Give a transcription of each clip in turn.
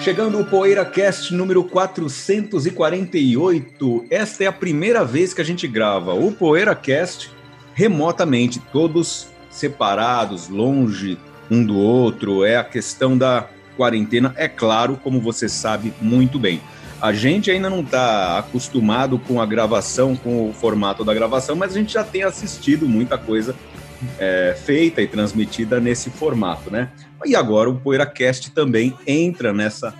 Chegando o PoeiraCast número 448. Esta é a primeira vez que a gente grava o PoeiraCast remotamente, todos separados, longe um do outro. É a questão da quarentena, é claro, como você sabe muito bem. A gente ainda não está acostumado com a gravação, com o formato da gravação, mas a gente já tem assistido muita coisa é, feita e transmitida nesse formato, né? E agora o PoeiraCast também entra nessa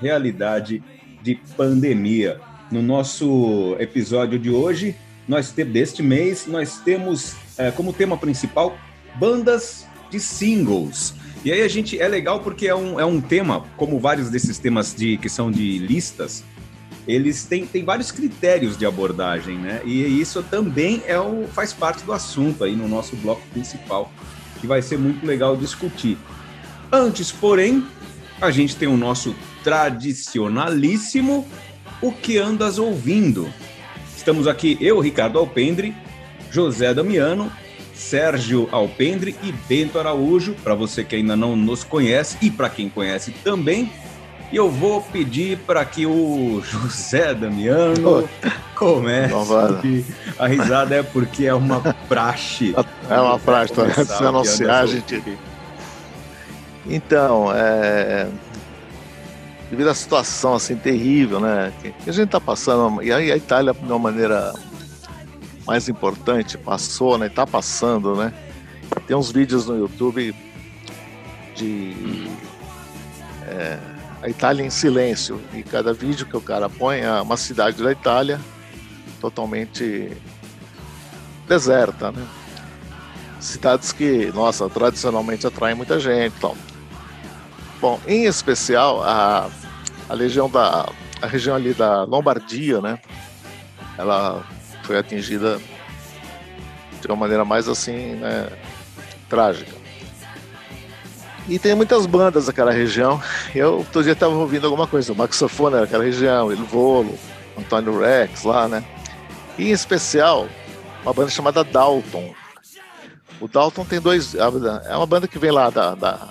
realidade de pandemia. No nosso episódio de hoje, nós deste mês, nós temos é, como tema principal bandas de singles. E aí a gente é legal porque é um, é um tema, como vários desses temas de que são de listas, eles têm, têm vários critérios de abordagem, né? E isso também é o, faz parte do assunto aí no nosso bloco principal, que vai ser muito legal discutir. Antes, porém, a gente tem o nosso tradicionalíssimo O que andas ouvindo? Estamos aqui eu, Ricardo Alpendre, José Damiano, Sérgio Alpendre e Bento Araújo, para você que ainda não nos conhece e para quem conhece também. E eu vou pedir para que o José Damiano comece. A risada é porque é uma praxe. É uma praxe, tá? Se anunciar, a gente Então, é... devido à situação assim terrível, né, que a gente está passando, e a Itália de uma maneira mais importante passou, né, está passando, né. Tem uns vídeos no YouTube de é, a Itália em silêncio. E cada vídeo que o cara põe é uma cidade da Itália totalmente deserta, né? Cidades que, nossa, tradicionalmente atraem muita gente então. Bom, em especial a, a legião da a região ali da Lombardia, né? Ela foi atingida de uma maneira mais assim, né, trágica. E tem muitas bandas naquela região. Eu outro dia estava ouvindo alguma coisa, o Maxofone naquela região, El Volo, Antônio Rex lá, né? E em especial, uma banda chamada Dalton. O Dalton tem dois. É uma banda que vem lá da. da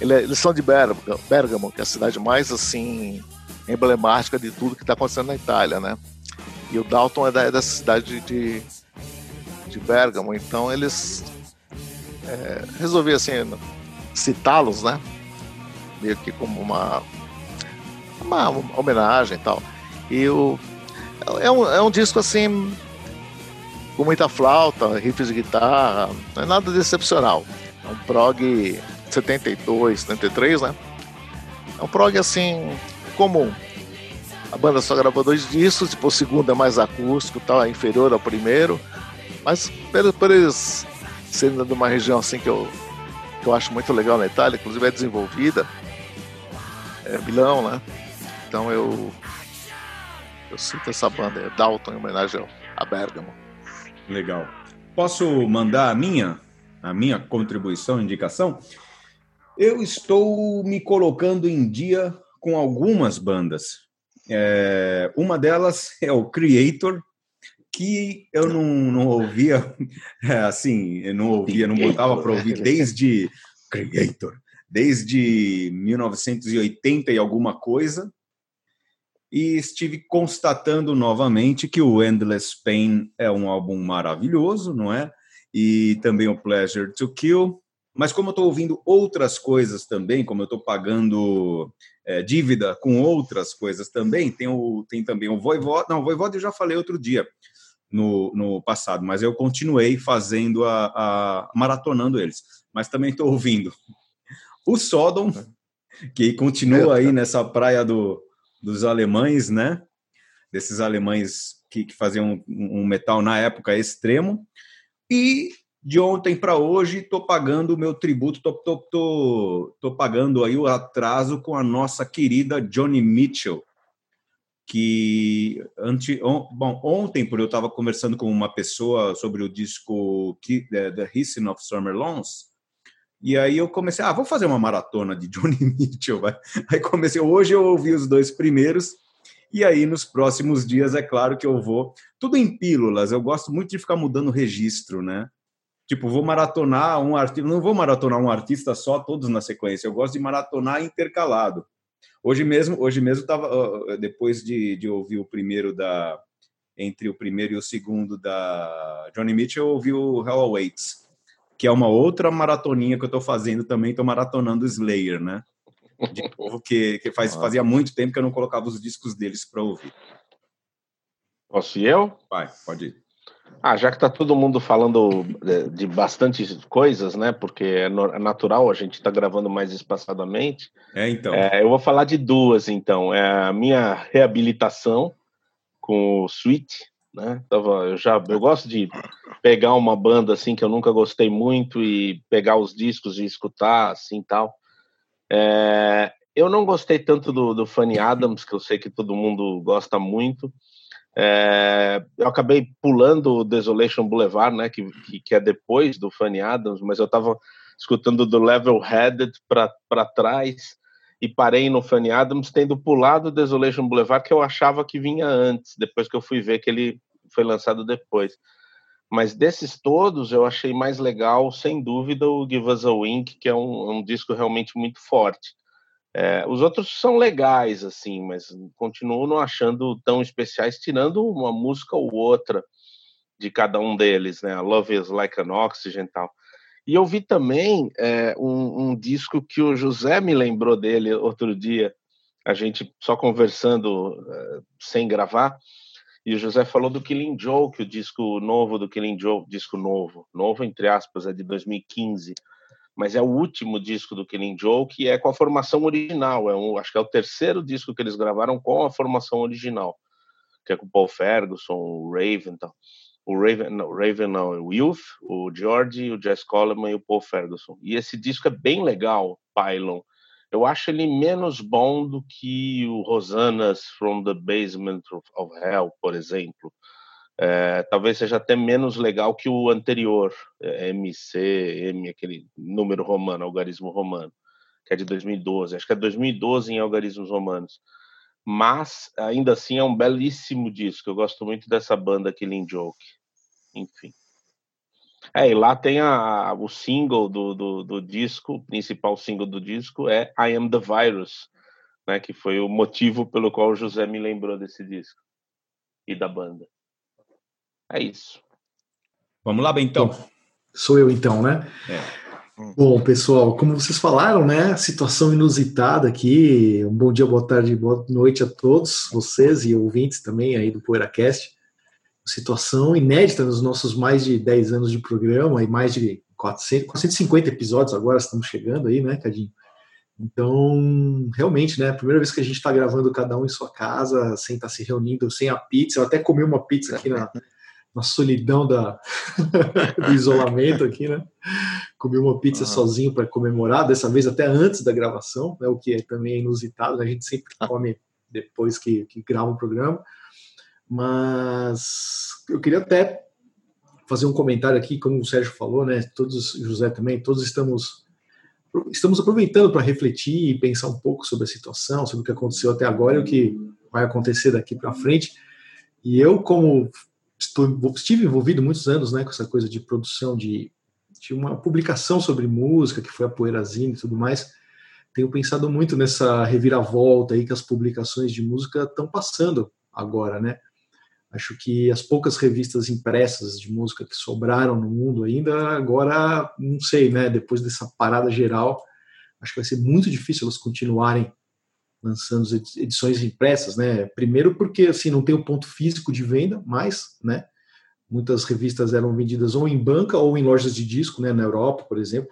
é, eles são de Bergamo, que é a cidade mais assim emblemática de tudo que está acontecendo na Itália, né? E o Dalton é, da, é dessa cidade de, de Bergamo, então eles é, resolveram assim citá-los, né? Meio que como uma, uma, homenagem e tal. E o, é, um, é um disco assim, com muita flauta, riffs de guitarra, não é nada excepcional. É um prog 72, 73, né? É um prog assim, comum. A banda só gravou dois discos, tipo, o segundo é mais acústico, tal, é inferior ao primeiro. Mas por, por eles sendo de uma região assim que eu que eu acho muito legal na Itália, inclusive é desenvolvida, é Milão, né? Então eu eu cito essa banda, é Dalton, em homenagem a Bergamo. Legal. Posso mandar a minha, a minha contribuição, indicação? Eu estou me colocando em dia com algumas bandas. É, uma delas é o Creator, que eu não, não ouvia, é, assim, eu não ouvia, não botava para ouvir desde Creator, desde 1980 e alguma coisa, e estive constatando novamente que o Endless Pain é um álbum maravilhoso, não é? E também o Pleasure to Kill. Mas como eu estou ouvindo outras coisas também, como eu estou pagando é, dívida com outras coisas também, tem, o, tem também o Voivod. Não, o Voivod eu já falei outro dia no, no passado, mas eu continuei fazendo a, a maratonando eles. Mas também estou ouvindo o Sodom, que continua aí nessa praia do, dos alemães, né? Desses alemães que, que faziam um, um metal na época extremo. E de ontem para hoje estou pagando o meu tributo, tô, pagando aí o atraso com a nossa querida Johnny Mitchell, que ante, on, bom, ontem, por eu estava conversando com uma pessoa sobre o disco The, The Hissing of Summer Lawns, e aí eu comecei, ah, vou fazer uma maratona de Johnny Mitchell, vai. Aí comecei, hoje eu ouvi os dois primeiros, E aí, nos próximos dias, é claro que eu vou. Tudo em pílulas, eu gosto muito de ficar mudando registro, né? Tipo, vou maratonar um artista. Não vou maratonar um artista só, todos na sequência. Eu gosto de maratonar intercalado. Hoje mesmo, hoje mesmo tava depois de, de ouvir o primeiro da entre o primeiro e o segundo da Johnny Mitchell, eu ouvi o Hell Awaits, que é uma outra maratoninha que eu estou fazendo também, estou maratonando Slayer, né? De novo, que, que faz, fazia muito tempo que eu não colocava os discos deles para ouvir. Posso ir eu? Vai, pode ir. Ah, já que está todo mundo falando de bastante coisas, né? Porque é, é natural, a gente está gravando mais espaçadamente. É, então. É, eu vou falar de duas, então. É a minha reabilitação com o Sweet, né? Tava, eu já eu gosto de pegar uma banda assim que eu nunca gostei muito e pegar os discos e escutar assim tal. É, eu não gostei tanto do, do Fanny Adams, que eu sei que todo mundo gosta muito. É, eu acabei pulando o Desolation Boulevard, né, que, que, é depois do Fanny Adams, mas eu estava escutando do Level Headed para trás e parei no Fanny Adams, tendo pulado o Desolation Boulevard, que eu achava que vinha antes, depois que eu fui ver que ele foi lançado depois. Mas desses todos, eu achei mais legal, sem dúvida, o Give Us a Wink, que é um, um disco realmente muito forte. É, os outros são legais, assim, mas continuo não achando tão especiais, tirando uma música ou outra de cada um deles, né? Love is Like an Oxygen e tal. E eu vi também é, um, um, disco que o José me lembrou dele outro dia, a gente só conversando é, sem gravar, e o José falou do Killing Joke, o disco novo do Killing Joke, disco novo, novo entre aspas, é de 2015 mas é o último disco do Killing Joke e é com a formação original. É um, acho que é o terceiro disco que eles gravaram com a formação original, que é com o Paul Ferguson, o Raven, então. o Raven, não, Raven não, o Youth, o George, o Jess Coleman e o Paul Ferguson. E esse disco é bem legal, Pylon. Eu acho ele menos bom do que o Rosanna's From the Basement of Hell, por exemplo é, talvez seja até menos legal que o anterior, é, MC, M, aquele número romano, algarismo romano, que é de 2012. Acho que é 2012 em algarismos romanos. Mas, ainda assim, é um belíssimo disco. Eu gosto muito dessa banda Killing Joke. Enfim. É, e lá tem a, o single do, do, do disco, o principal single do disco é I Am the Virus, né, que foi o motivo pelo qual o José me lembrou desse disco e da banda. É isso. Vamos lá, Bentão. Bom, sou eu então, né? É. Bom, pessoal, como vocês falaram, né? Situação inusitada aqui. Um bom dia, boa tarde, boa noite a todos vocês e ouvintes também aí do PoeiraCast. Situação inédita nos nossos mais de 10 anos de programa e mais de 400, 450 episódios agora estamos chegando aí, né, Cadinho? Então, realmente, né? A primeira vez que a gente está gravando cada um em sua casa, sem estar tá se reunindo, sem a pizza. Eu até comi uma pizza aqui na, na solidão da, do isolamento aqui, né? Comi uma pizza sozinho para comemorar, dessa vez até antes da gravação, né? o que é também inusitado, né? a gente sempre ah. come depois que, que grava o programa. Mas eu queria até fazer um comentário aqui, como o Sérgio falou, né? Todos, José também, todos estamos estamos aproveitando para refletir e pensar um pouco sobre a situação, sobre o que aconteceu até agora e o que vai acontecer daqui para frente. E eu, como estive envolvido muitos anos né, com essa coisa de produção de, de uma publicação sobre música, que foi a Poeirazine e tudo mais. Tenho pensado muito nessa reviravolta aí que as publicações de música estão passando agora, né? Acho que as poucas revistas impressas de música que sobraram no mundo ainda, agora, não sei, né? Depois dessa parada geral, acho que vai ser muito difícil elas continuarem lançando edições impressas, né? Primeiro porque assim não tem o ponto físico de venda, mas, né? Muitas revistas eram vendidas ou em banca ou em lojas de disco, né? Na Europa, por exemplo,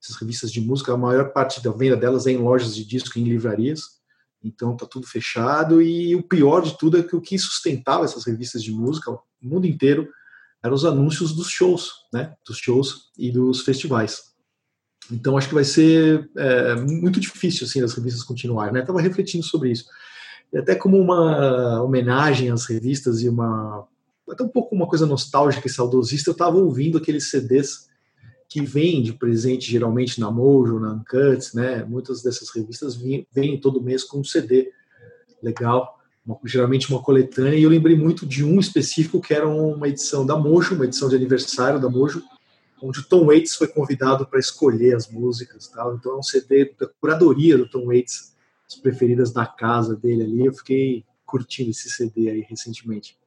essas revistas de música, a maior parte da venda delas é em lojas de disco, em livrarias. Então tá tudo fechado e o pior de tudo é que o que sustentava essas revistas de música, o mundo inteiro, eram os anúncios dos shows, né? Dos shows e dos festivais. Então acho que vai ser é, muito difícil assim as revistas continuarem. Né? Estava refletindo sobre isso. E até como uma homenagem às revistas e uma até um pouco uma coisa nostálgica e saudosista, eu estava ouvindo aqueles CDs que vêm de presente geralmente na Mojo, na Uncut, né? Muitas dessas revistas vêm, vêm todo mês com um CD legal. uma, geralmente uma coletânea, e eu lembrei muito de um específico que era uma edição da Mojo, uma edição de aniversário da Mojo, onde o Tom Waits foi convidado para escolher as músicas, tal. Então é um CD da curadoria do Tom Waits, as preferidas da casa dele ali. Eu fiquei curtindo esse CD aí recentemente.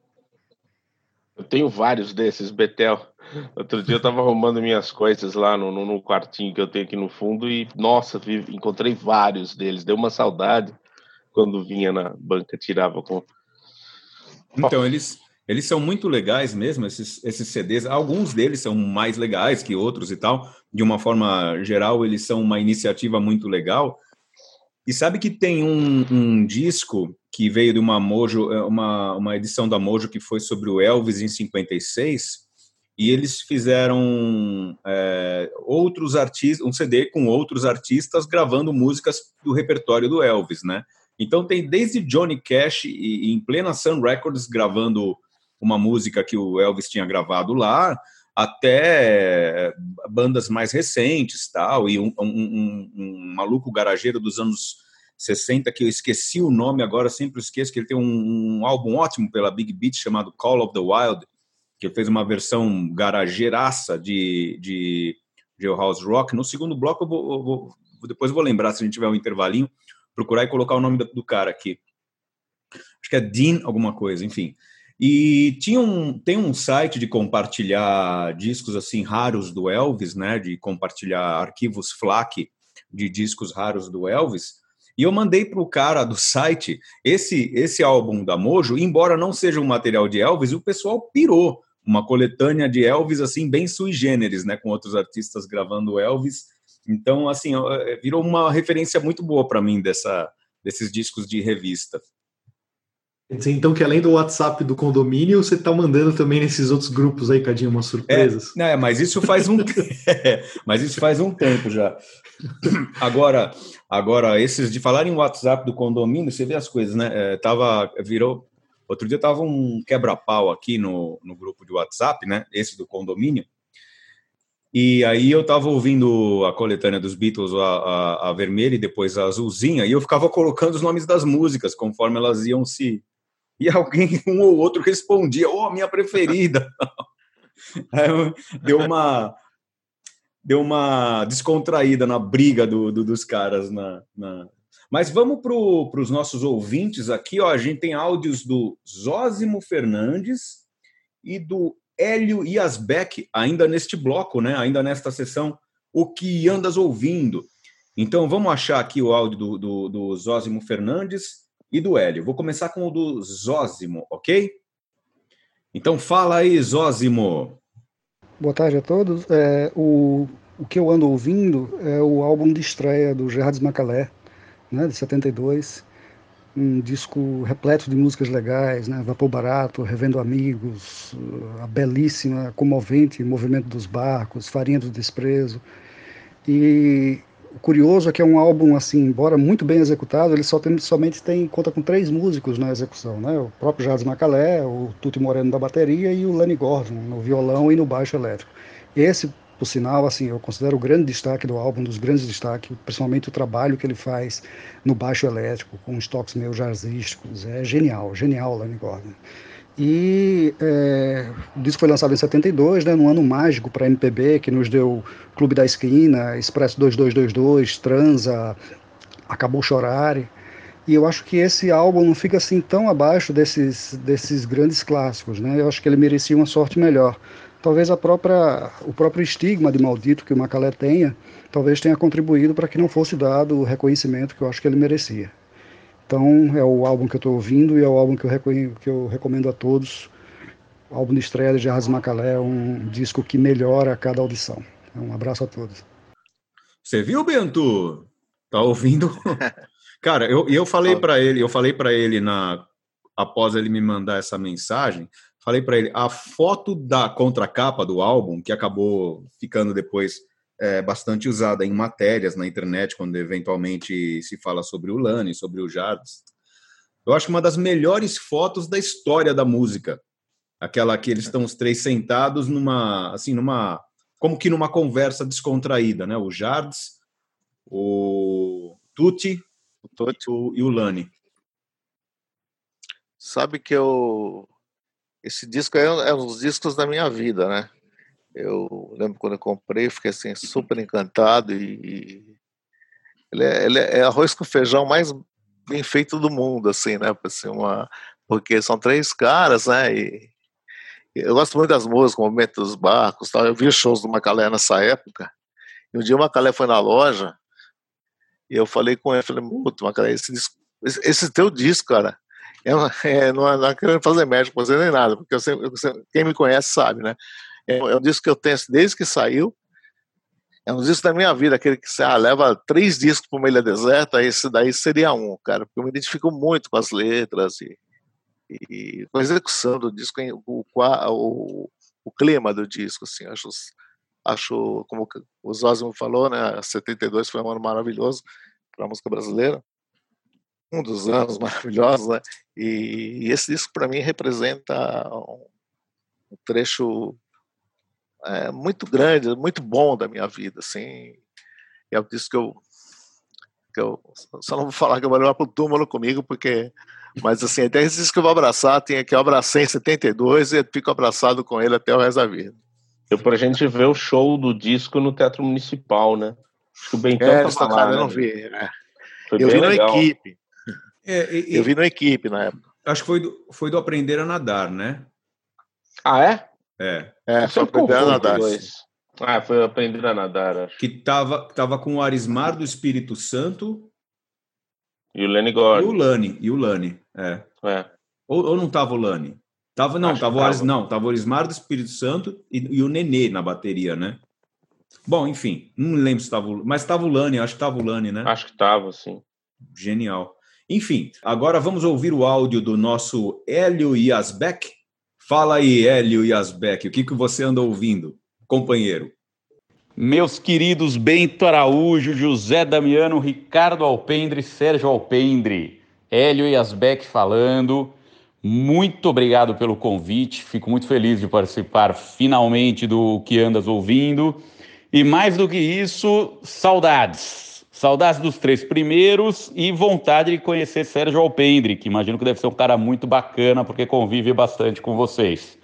Eu tenho vários desses, Betel. Outro dia eu estava arrumando minhas coisas lá no, no, no, quartinho que eu tenho aqui no fundo e, nossa, vi, encontrei vários deles. Deu uma saudade quando vinha na banca, tirava com. Então, eles, eles são muito legais mesmo, esses, esses CDs. Alguns deles são mais legais que outros e tal. De uma forma geral, eles são uma iniciativa muito legal. E sabe que tem um, um disco que veio de uma Mojo, é, uma, uma edição da Mojo que foi sobre o Elvis em 56, e eles fizeram é, outros artistas, um CD com outros artistas gravando músicas do repertório do Elvis, né? Então tem desde Johnny Cash e, e em plena Sun Records gravando uma música que o Elvis tinha gravado lá, até bandas mais recentes, tal, e um, um, um, um maluco garageiro dos anos 60, que eu esqueci o nome agora, sempre esqueço, que ele tem um, um, álbum ótimo pela Big Beat chamado Call of the Wild, que fez uma versão garageiraça de, de Jailhouse Rock. No segundo bloco, eu vou, eu vou, depois vou lembrar, se a gente tiver um intervalinho, procurar e colocar o nome do cara aqui. Acho que é Dean alguma coisa, enfim. E tinha um, tem um site de compartilhar discos assim raros do Elvis, né? De compartilhar arquivos FLAC de discos raros do Elvis. E eu mandei para o cara do site esse esse álbum da Mojo, embora não seja um material de Elvis, o pessoal pirou uma coletânea de Elvis assim bem sui generis, né? Com outros artistas gravando Elvis. Então assim virou uma referência muito boa para mim dessa desses discos de revista. Então, que além do WhatsApp do condomínio, você está mandando também nesses outros grupos aí, Cadinho, umas surpresas. É, é mas isso faz um mas isso faz um tempo já. Agora, agora esses de falar em WhatsApp do condomínio, você vê as coisas, né? É, tava virou outro dia tava um quebra-pau aqui no, no grupo de WhatsApp, né? Esse do condomínio. E aí eu tava ouvindo a coletânea dos Beatles, a, a, a vermelha e depois a azulzinha, e eu ficava colocando os nomes das músicas conforme elas iam se e alguém, um ou outro, respondia, oh, minha preferida. deu uma deu uma descontraída na briga do, do dos caras na, na... Mas vamos para os nossos ouvintes aqui, ó. A gente tem áudios do Zósimo Fernandes e do Hélio Iasbeck, ainda neste bloco, né? Ainda nesta sessão, o que andas ouvindo. Então vamos achar aqui o áudio do, do, do Zósimo Fernandes e do Hélio. Vou começar com o do Zózimo, ok? Então fala aí, Zózimo. Boa tarde a todos. É, o, o que eu ando ouvindo é o álbum de estreia do Gerardo Macalé, né, de 72. Um disco repleto de músicas legais, né? Vapor Barato, Revendo Amigos, a belíssima, comovente Movimento dos Barcos, Farinha do Desprezo. E o curioso é que é um álbum, assim, embora muito bem executado, ele só tem, somente tem conta com três músicos na execução, né? O próprio Jardim Macalé, o Tuti Moreno da bateria e o Lenny Gordon no violão e no baixo elétrico. Esse, por sinal, assim, eu considero o grande destaque do álbum, um dos grandes destaques, principalmente o trabalho que ele faz no baixo elétrico, com os toques meio jazzísticos. É genial, genial o Lenny Gordon. E é, o disco foi lançado em 72, né, num ano mágico para MPB, que nos deu Clube da Esquina, Expresso 2222, Transa, Acabou Chorar. E eu acho que esse álbum não fica assim tão abaixo desses, desses grandes clássicos. Né? Eu acho que ele merecia uma sorte melhor. Talvez a própria, o próprio estigma de maldito que o Macalé tenha, talvez tenha contribuído para que não fosse dado o reconhecimento que eu acho que ele merecia. Então é o álbum que eu estou ouvindo e é o álbum que eu, que eu recomendo a todos. O álbum de estreia de Jarras Macalé é um disco que melhora a cada audição. Um abraço a todos. Você viu, Bento? Tá ouvindo? Cara, eu, eu falei para ele, eu falei para ele na após ele me mandar essa mensagem, falei para ele a foto da contracapa do álbum que acabou ficando depois é, bastante usada em matérias na internet, quando eventualmente se fala sobre o Lani, sobre o Jardim. Eu acho uma das melhores fotos da história da música. Aquela que eles estão os três sentados numa, assim, numa, como que numa conversa descontraída, né? O Jardes, o Tuti, o Tuti. E, o, e o Lani. Sabe que eu. Esse disco é, é um dos discos da minha vida, né? Eu lembro quando eu comprei, fiquei assim super encantado e, ele é, ele é, arroz com feijão mais bem feito do mundo, assim, né? Assim, uma, porque são três caras, né? E, eu gosto muito das músicas, o Momento dos Barcos, tal. Eu vi shows do Macalé nessa época. E um dia o Macalé foi na loja e eu falei com ele, falei, muito, Macalé, esse, disco, esse, esse teu disco, cara, é, é, não, é, não é querendo fazer médico você nem nada, porque eu sempre, eu, quem me conhece sabe, né? É, é, um disco que eu tenho desde que saiu. É um disco da minha vida, aquele que ah, leva três discos para uma ilha deserta, esse daí seria um, cara, porque eu me identifico muito com as letras e, e com a execução do disco, o, o, o clima do disco, assim, acho, acho como o Zózimo falou, né, 72 foi um ano maravilhoso para a música brasileira, um dos anos maravilhosos, né, e, e esse disco para mim representa um, um trecho é, muito grande, muito bom da minha vida, assim. E é por isso que eu, que eu só não vou falar que eu vou levar pro túmulo comigo, porque mas assim, até esse que eu vou abraçar, tem aqui eu abracei em 72 e fico abraçado com ele até o resto da vida. Deu pra gente ver o show do disco no Teatro Municipal, né? Acho que o Bentão é, tá lá, né? eu não vi. É. Eu vi na equipe. É, e, eu vi na equipe na época. Acho que foi do, foi do Aprender a Nadar, né? Ah, é? É. É, foi aprender a nadar. Ah, foi aprender a nadar, acho. Que tava, tava com o Arismar do Espírito Santo. E o Lenny Gordon. E o Lani, e o Lani, é. é. Ou, ou não tava o Lani? Tava, não, tava o Aris, não, tava o Arismar do Espírito Santo e, e, o Nenê na bateria, né? Bom, enfim, não lembro se tava, mas tava o Lani, acho que tava o Lani, né? Acho que tava, sim. Genial. Enfim, agora vamos ouvir o áudio do nosso Hélio Yasbeck, Fala aí, Hélio Yasbeck, o que, que você anda ouvindo, companheiro? Meus queridos Bento Araújo, José Damiano, Ricardo Alpendre, Sérgio Alpendre, Hélio Yasbeck falando. Muito obrigado pelo convite, fico muito feliz de participar finalmente do que andas ouvindo. E mais do que isso, saudades Saudades dos três primeiros e vontade de conhecer Sérgio Alpendre, que imagino que deve ser um cara muito bacana, porque convive bastante com vocês.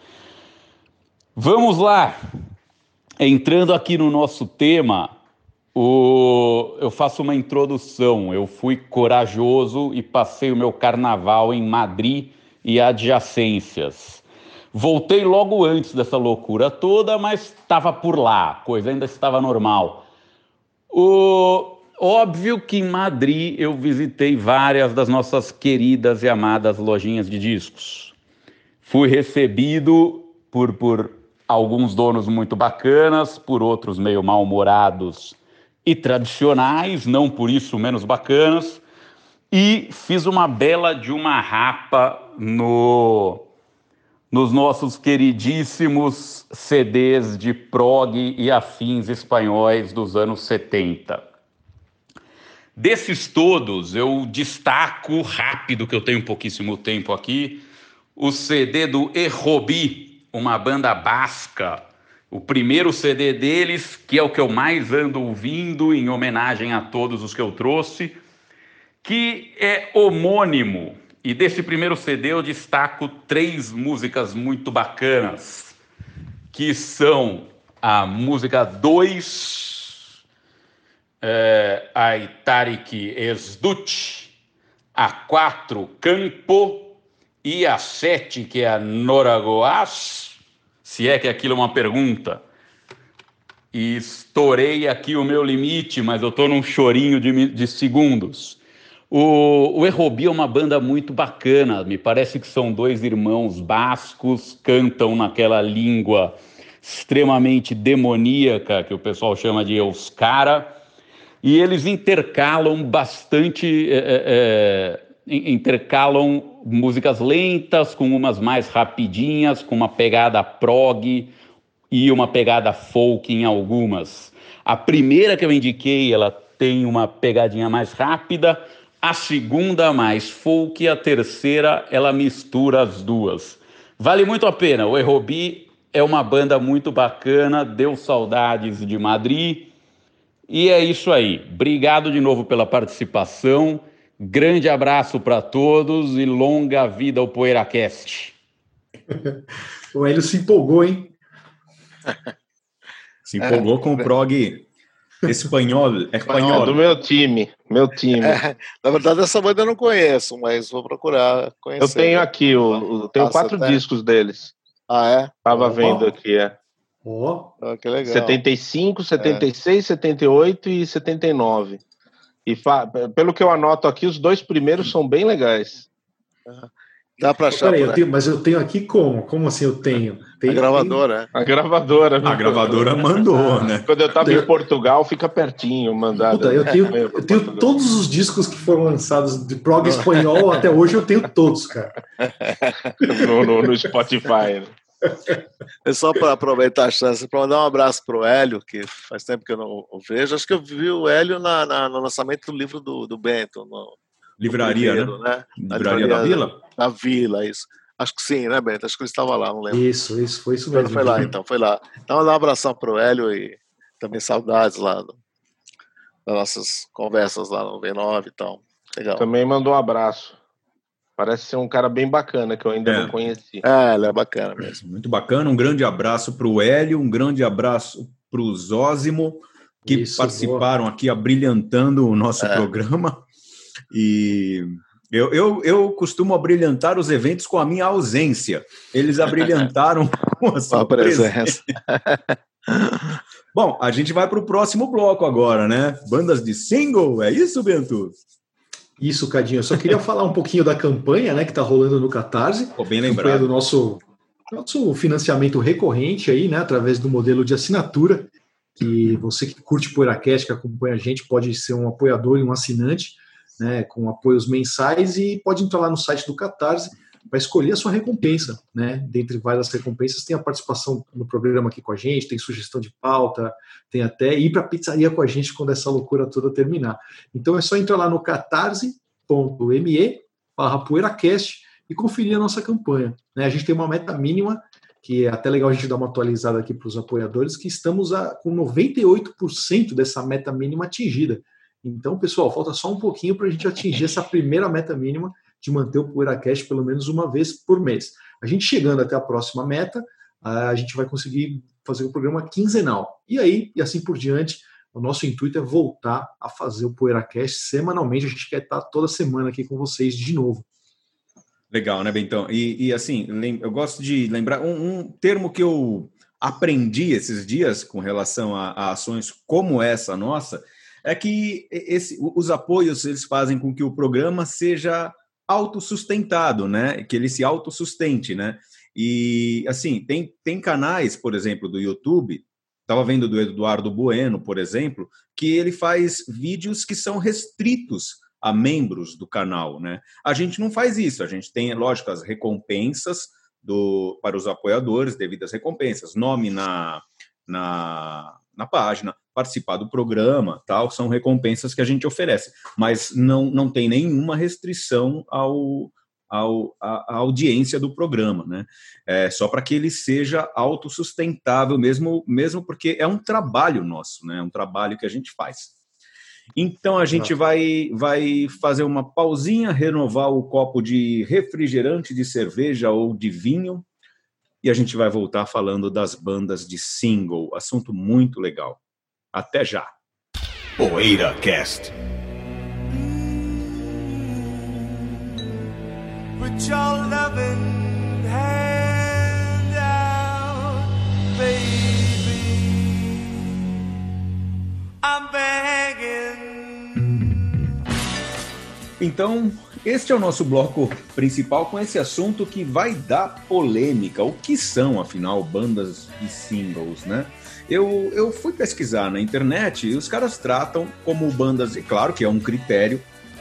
Vamos lá! Entrando aqui no nosso tema, o... eu faço uma introdução. Eu fui corajoso e passei o meu carnaval em Madrid e adjacências. Voltei logo antes dessa loucura toda, mas estava por lá, a coisa ainda estava normal. O... Óbvio que em Madrid eu visitei várias das nossas queridas e amadas lojinhas de discos. Fui recebido por, por alguns donos muito bacanas, por outros meio mal-humorados e tradicionais, não por isso menos bacanas, e fiz uma bela de uma rapa no nos nossos queridíssimos CDs de prog e afins espanhóis dos anos 70. Desses todos, eu destaco rápido, que eu tenho pouquíssimo tempo aqui, o CD do Errobi, uma banda basca. O primeiro CD deles, que é o que eu mais ando ouvindo, em homenagem a todos os que eu trouxe, que é homônimo. E desse primeiro CD eu destaco três músicas muito bacanas, que são a música 2, eh, a Itarik Esdut, a 4 Campo e a 7 que é a Noragoás, se é que aquilo é uma pergunta. E estourei aqui o meu limite, mas eu estou num chorinho de, de segundos. O, o Errobi é uma banda muito bacana, me parece que são dois irmãos bascos, cantam naquela língua extremamente demoníaca que o pessoal chama de Euskara e eles intercalam bastante, é, é, intercalam músicas lentas com umas mais rapidinhas, com uma pegada prog e uma pegada folk em algumas. A primeira que eu indiquei, ela tem uma pegadinha mais rápida, a segunda mais folk e a terceira ela mistura as duas. Vale muito a pena. O Errobi é uma banda muito bacana, deu saudades de Madrid e é isso aí. Obrigado de novo pela participação Grande abraço para todos e longa vida ao PoeiraCast. o Hélio se empolgou, hein? Se empolgou é, com o prog espanhol. É espanhol. do meu time. Meu time. É, na verdade, essa banda eu não conheço, mas vou procurar conhecer. Eu tenho aqui, o, o tenho ah, quatro discos deles. Ah, é? Tava oh. vendo aqui, é. Oh. oh, que legal. 75, 76, é. 78 e 79. E pelo que eu anoto aqui, os dois primeiros são bem legais. Dá para achar. Peraí, eu tenho, mas eu tenho aqui como? Como assim eu tenho? Tem, a gravadora. Tem... A gravadora. A gravadora mandou, né? Quando eu estava em Portugal, fica pertinho mandado. Puta, eu tenho, eu tenho todos os discos que foram lançados de prog espanhol até hoje, eu tenho todos, cara. no, no, no Spotify. É só para aproveitar a chance para mandar um abraço para o Hélio, que faz tempo que eu não o vejo. Acho que eu vi o Hélio na, na, no lançamento do livro do, do Bento. No, livraria, primeiro, né? né? Livraria, livraria da Vila? Da Vila, isso. Acho que sim, né, Bento? Acho que ele estava lá, não lembro. Isso, isso, foi isso mesmo. Foi lá, então, foi lá. Então, mandar um abração para o Hélio e também saudades lá do, das nossas conversas lá no V9 e tal. Legal. Também mandou um abraço. Parece ser um cara bem bacana que eu ainda é. não conheci. É, ele é bacana mesmo. Muito bacana. Um grande abraço para o Hélio, um grande abraço para o Zózimo, que Isso, participaram boa. aqui abrilhantando o nosso é. programa. E eu, eu, eu costumo abrilhantar os eventos com a minha ausência. Eles abrilhantaram com a sua presença. Bom, a gente vai para o próximo bloco agora, né? Bandas de single, é isso, Bento? Isso, Cadinho. Eu só queria falar um pouquinho da campanha, né, que está rolando no Catarse. Pô, bem lembrado. do nosso, nosso financiamento recorrente aí, né, através do modelo de assinatura, que você que curte PoeiraCast, que acompanha a gente, pode ser um apoiador e um assinante, né, com apoios mensais e pode entrar lá no site do Catarse para escolher a sua recompensa, né? Dentre várias recompensas, tem a participação no programa aqui com a gente, tem sugestão de pauta, tem até ir para a pizzaria com a gente quando essa loucura toda terminar. Então é só entrar lá no catarse.me barra poeiracast e conferir a nossa campanha. Né? A gente tem uma meta mínima, que é até legal a gente dar uma atualizada aqui para os apoiadores, que estamos a, com 98% dessa meta mínima atingida. Então, pessoal, falta só um pouquinho para a gente atingir essa primeira meta mínima de manter o PoeiraCast pelo menos uma vez por mês. A gente chegando até a próxima meta, a gente vai conseguir fazer o programa quinzenal. E aí, e assim por diante, o nosso intuito é voltar a fazer o PoeiraCast semanalmente. A gente quer estar toda semana aqui com vocês de novo. Legal, né, Bentão? E, e assim, eu gosto de lembrar um, um, termo que eu aprendi esses dias com relação a, a ações como essa nossa, é que esse, os apoios eles fazem com que o programa seja autossustentado, né? Que ele se autossustente, né? E assim, tem, tem canais, por exemplo, do YouTube, estava vendo do Eduardo Bueno, por exemplo, que ele faz vídeos que são restritos a membros do canal, né? A gente não faz isso, a gente tem, lógico, as recompensas do, para os apoiadores, devidas recompensas, nome na, na, na página, participar do programa, tal, são recompensas que a gente oferece, mas não, não tem nenhuma restrição ao, ao a, a audiência do programa, né? É só para que ele seja autossustentável mesmo, mesmo porque é um trabalho nosso, né? É um trabalho que a gente faz. Então a gente vai, vai fazer uma pausinha, renovar o copo de refrigerante, de cerveja ou de vinho, e a gente vai voltar falando das bandas de single, assunto muito legal. Até já. Poeira Cast. Put your loving hand out, baby. I'm begging. Então, este é o nosso bloco principal com esse assunto que vai dar polêmica. O que são, afinal, bandas e singles, né? Eu, eu fui pesquisar na internet e os caras tratam como bandas, e claro que é um critério,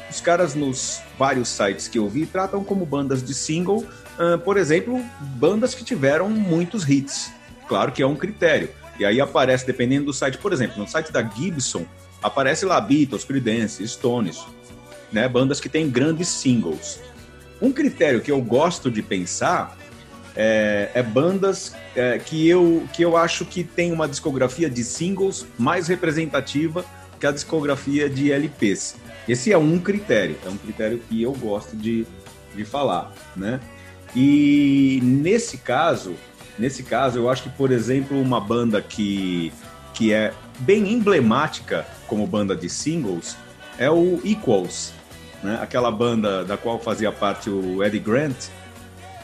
os caras nos vários sites que eu vi tratam como bandas de single, uh, por exemplo, bandas que tiveram muitos hits. Claro que é um critério. E aí aparece, dependendo do site, por exemplo, no site da Gibson, aparece lá Beatles, Creedence, Stones, né, bandas que têm grandes singles. Um critério que eu gosto de pensar é, é bandas é, que, eu, que eu acho que tem uma discografia de singles mais representativa que a discografia de LPs. Esse é um critério, é um critério que eu gosto de, de falar, né? E nesse caso, nesse caso, eu acho que, por exemplo, uma banda que, que é bem emblemática como banda de singles é o Equals, né? Aquela banda da qual fazia parte o Eddie Grant,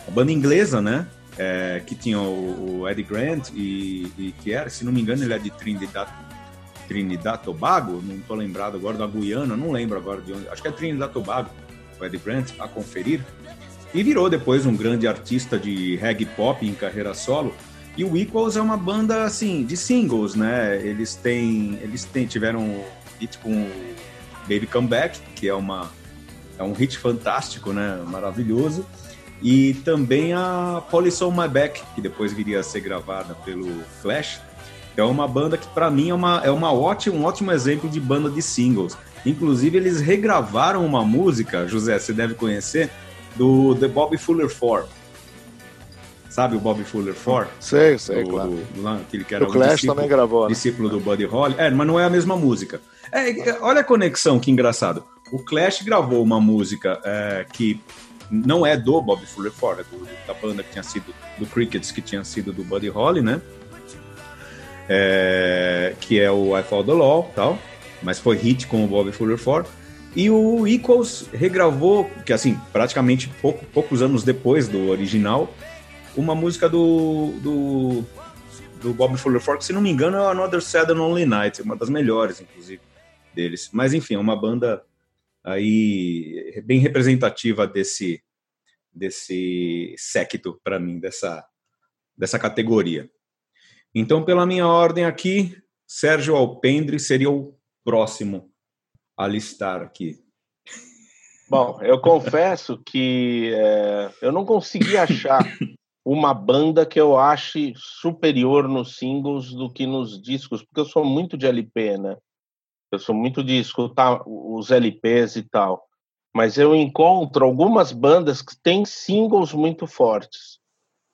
a banda inglesa, né? É, que tinha o, o Eddie Grant e, e, que era, se não me engano, ele é de Trinidad, Trinidad Tobago, não estou lembrado agora da Guiana, não lembro agora de onde, acho que é Trinidad Tobago, o Eddie Grant, a conferir. E virou depois um grande artista de reggae pop em carreira solo. E o Equals é uma banda assim de singles, né? Eles têm, eles têm tiveram hit com Baby Come Back, que é uma é um hit fantástico, né? Maravilhoso. E também a Police on My Back, que depois viria a ser gravada pelo Clash. É uma banda que para mim é uma é uma ótima, um ótimo exemplo de banda de singles. Inclusive eles regravaram uma música, José, você deve conhecer, do The Bobby Fuller 4. Sabe o Bobby Fuller 4? Sei, sei, do, claro. Do, do, aquele que era o Clash discípulo, também gravou, né? discípulo do Buddy Holly. É, mas não é a mesma música. É, é, olha a conexão, que engraçado. O Clash gravou uma música é, que não é do Bobby Fuller 4, é da banda que tinha sido, do Crickets, que tinha sido do Buddy Holly, né? É, que é o I Follow the Law tal, mas foi hit com o Bobby Fuller 4. E o Equals regravou, que assim, praticamente pouco, poucos anos depois do original, uma música do, do, do Bob Fuller Four, que se não me engano é Another Sad and Lonely Night, uma das melhores, inclusive, deles. Mas enfim, é uma banda aí bem representativa desse, desse séquito para mim, dessa, dessa categoria. Então, pela minha ordem aqui, Sérgio Alpendre seria o próximo a listar aqui. Bom, eu confesso que é, eu não consegui achar uma banda que eu ache superior nos singles do que nos discos, porque eu sou muito de LP, né? Eu sou muito de escutar os LPs e tal. Mas eu encontro algumas bandas que têm singles muito fortes.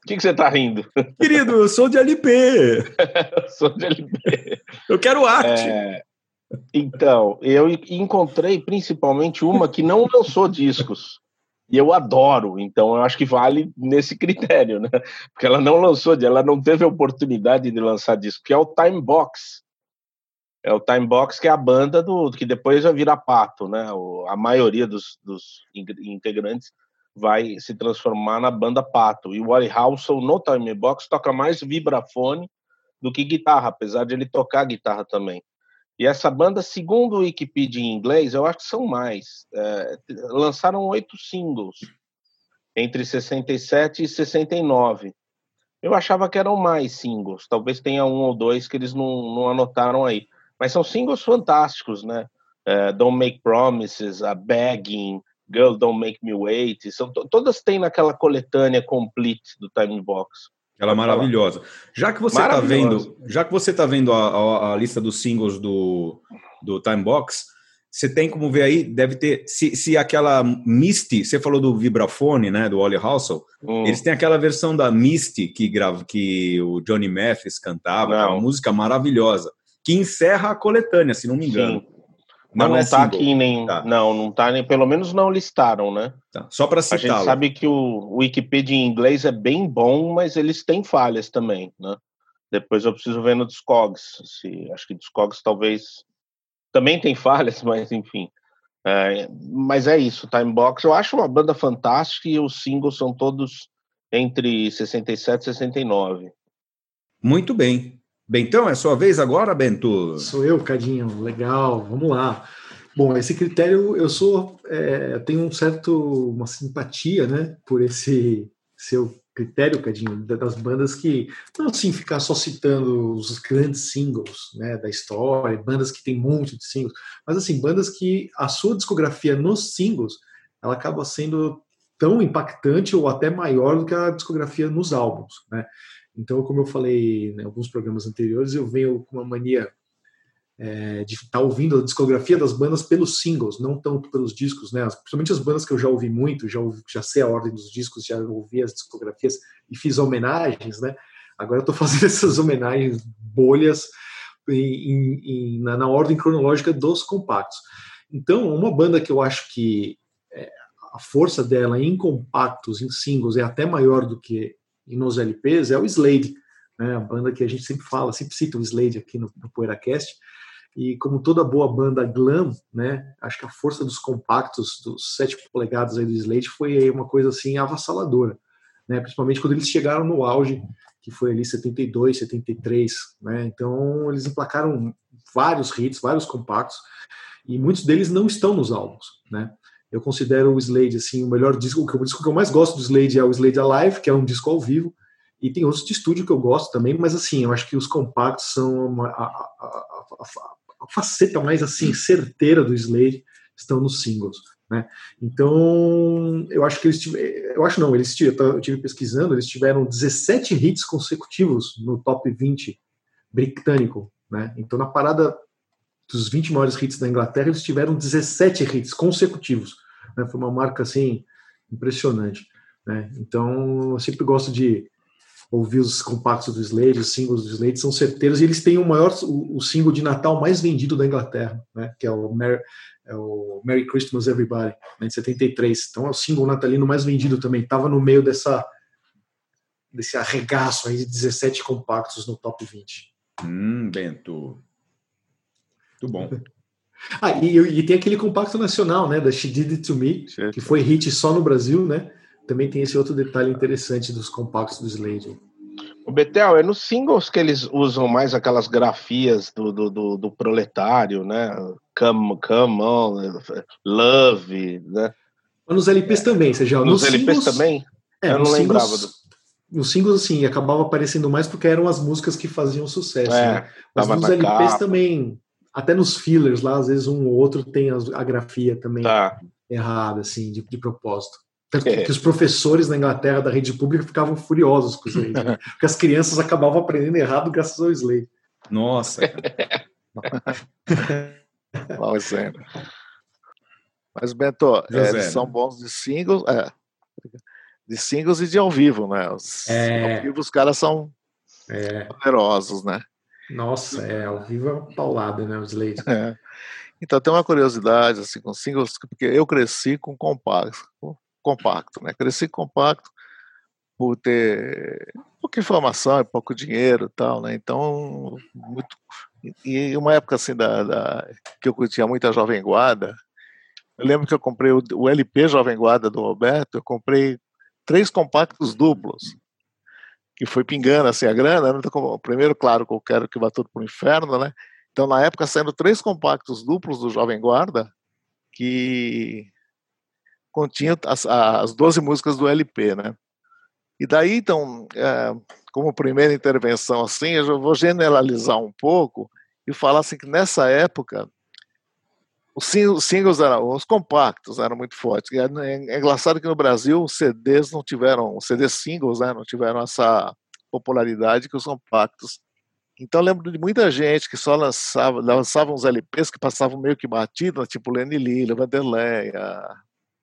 O que, que você tá rindo? Querido, eu sou de LP. eu sou de LP. Eu quero arte. É, então, eu encontrei principalmente uma que não lançou discos. E eu adoro, então eu acho que vale nesse critério, né? Porque ela não lançou, ela não teve a oportunidade de lançar disco, que é o Time Box. É o Time Box, que é a banda do que depois vai virar pato, né? O, a maioria dos, dos integrantes vai se transformar na banda pato. E o Wally Halson no Time Box toca mais vibrafone do que guitarra, apesar de ele tocar guitarra também. E essa banda, segundo o Wikipedia em inglês, eu acho que são mais. É, lançaram oito singles entre 67 e 69. Eu achava que eram mais singles. Talvez tenha um ou dois que eles não, não anotaram aí. Mas são singles fantásticos, né? É, Don't Make Promises, A Begging, Girl Don't Make Me Wait. São, todas têm naquela coletânea complete do Time Box. Ela é maravilhosa. Já que você está vendo, já que você tá vendo a, a, a, lista dos singles do, do Time Box, você tem como ver aí, deve ter. Se, se aquela Misty, você falou do vibrafone, né? Do Ollie Halsell, hum. eles têm aquela versão da Misty que, grava, que o Johnny Mathis cantava, é uma música maravilhosa, que encerra a coletânea, se não me engano. Sim. Mas não, não é tá aqui nem. Tá. Não, não tá nem. Pelo menos não listaram, né? Tá. Só para citar. A gente sabe que o, Wikipedia em inglês é bem bom, mas eles têm falhas também, né? Depois eu preciso ver no Discogs. Se, acho que Discogs talvez também tem falhas, mas enfim. É, mas é isso, Time Box. Eu acho uma banda fantástica e os singles são todos entre 67 e 69. Muito bem. Bentão, é sua vez agora, Bento? Sou eu, Cadinho. Legal, vamos lá. Bom, esse critério eu sou, é, tenho um certo uma simpatia, né, por esse seu critério, Cadinho, das bandas que não assim ficar só citando os grandes singles, né, da história, bandas que tem um monte de singles, mas assim bandas que a sua discografia nos singles ela acaba sendo tão impactante ou até maior do que a discografia nos álbuns, né? Então, como eu falei em alguns programas anteriores, eu venho com uma mania é, de estar tá ouvindo a discografia das bandas pelos singles, não tanto pelos discos, né? Principalmente as bandas que eu já ouvi muito, já, ouvi, já sei a ordem dos discos, já ouvi as discografias e fiz homenagens, né? Agora eu estou fazendo essas homenagens bolhas em, em, na, na, ordem cronológica dos compactos. Então, uma banda que eu acho que é, a força dela em compactos, em singles, é até maior do que nos LPs, é o Slade, né? a banda que a gente sempre fala, sempre cita o Slade aqui no, no PoeiraCast, e como toda boa banda glam, né, acho que a força dos compactos, dos 7 polegadas aí do Slade foi uma coisa assim avassaladora, né, principalmente quando eles chegaram no auge, que foi ali 72, 73, né, então eles emplacaram vários hits, vários compactos, e muitos deles não estão nos álbuns, né. Eu considero o Slade assim o melhor disco, o disco que eu mais gosto do Slade é o Slade Alive, que é um disco ao vivo, e tem outros de estúdio que eu gosto também, mas assim, eu acho que os compactos são a, a, a, a faceta mais assim certeira do Slade estão nos singles. Né? Então, eu acho que eles tiveram, eu acho não, eles eu tive pesquisando, eles tiveram 17 hits consecutivos no top 20 britânico, né? Então, na parada dos 20 maiores hits da Inglaterra, eles tiveram 17 hits consecutivos, né? Foi uma marca assim impressionante, né? Então, eu sempre gosto de ouvir os compactos do Slade, os singles do Slade são certeiros e eles têm o maior, o, o single de Natal mais vendido da Inglaterra, né, que é o, Merry, é o Merry Christmas Everybody, né, de 73. Então é o single natalino mais vendido também. Estava no meio dessa desse arregaço aí de 17 compactos no top 20. Hum, Bento. Muito bom. ah, e, e, tem aquele compacto nacional, né, da She Did It To Me, que foi hit só no Brasil, né? também tem esse outro detalhe interessante dos compactos do Slade. O Betel, é nos singles que eles usam mais aquelas grafias do, do, do, do proletário, né? Come, come on, love, né? Mas nos LPs também, você já Nos, nos LPs singles, também? É, Eu não lembrava singles, do nos singles, assim, acabava aparecendo mais porque eram as músicas que faziam sucesso. É, né? Mas nos LPs capa. também, até nos fillers lá, às vezes um ou outro tem a, a grafia também tá. errada, assim, de, de propósito. Tanto é. que os professores na Inglaterra da rede pública ficavam furiosos com isso aí, né? porque as crianças acabavam aprendendo errado graças ao Slay. Nossa. Mal exemplo. Mas, Bento, é, eles são bons de singles, é, de singles e de ao vivo, né? Os, é... Ao vivo os caras são é... poderosos, né? Nossa, é, ao vivo é uma paulada, né, os Slade. É. Então tem uma curiosidade, assim, com singles, porque eu cresci com compacto, compacto, né? Cresci compacto por ter pouca informação e pouco dinheiro tal, né? Então, muito... E uma época assim da, da, que eu curtia muito a Jovem Guarda, eu lembro que eu comprei o, o LP Jovem Guarda do Roberto, eu comprei três compactos duplos, que foi pingando assim a grana, né? então, primeiro, claro, que eu quero que vá tudo pro inferno, né? Então, na época, saindo três compactos duplos do Jovem Guarda, que continha as, as 12 músicas do LP, né? E daí, então, é, como primeira intervenção assim, eu vou generalizar um pouco e falar assim que nessa época os singles eram, os compactos eram muito fortes. É, é engraçado que no Brasil os CDs não tiveram, os CDs singles, né, não tiveram essa popularidade que os compactos. Então lembro de muita gente que só lançava, lançava uns LPs que passavam meio que batido, tipo Lenny Lila, Vanderlei,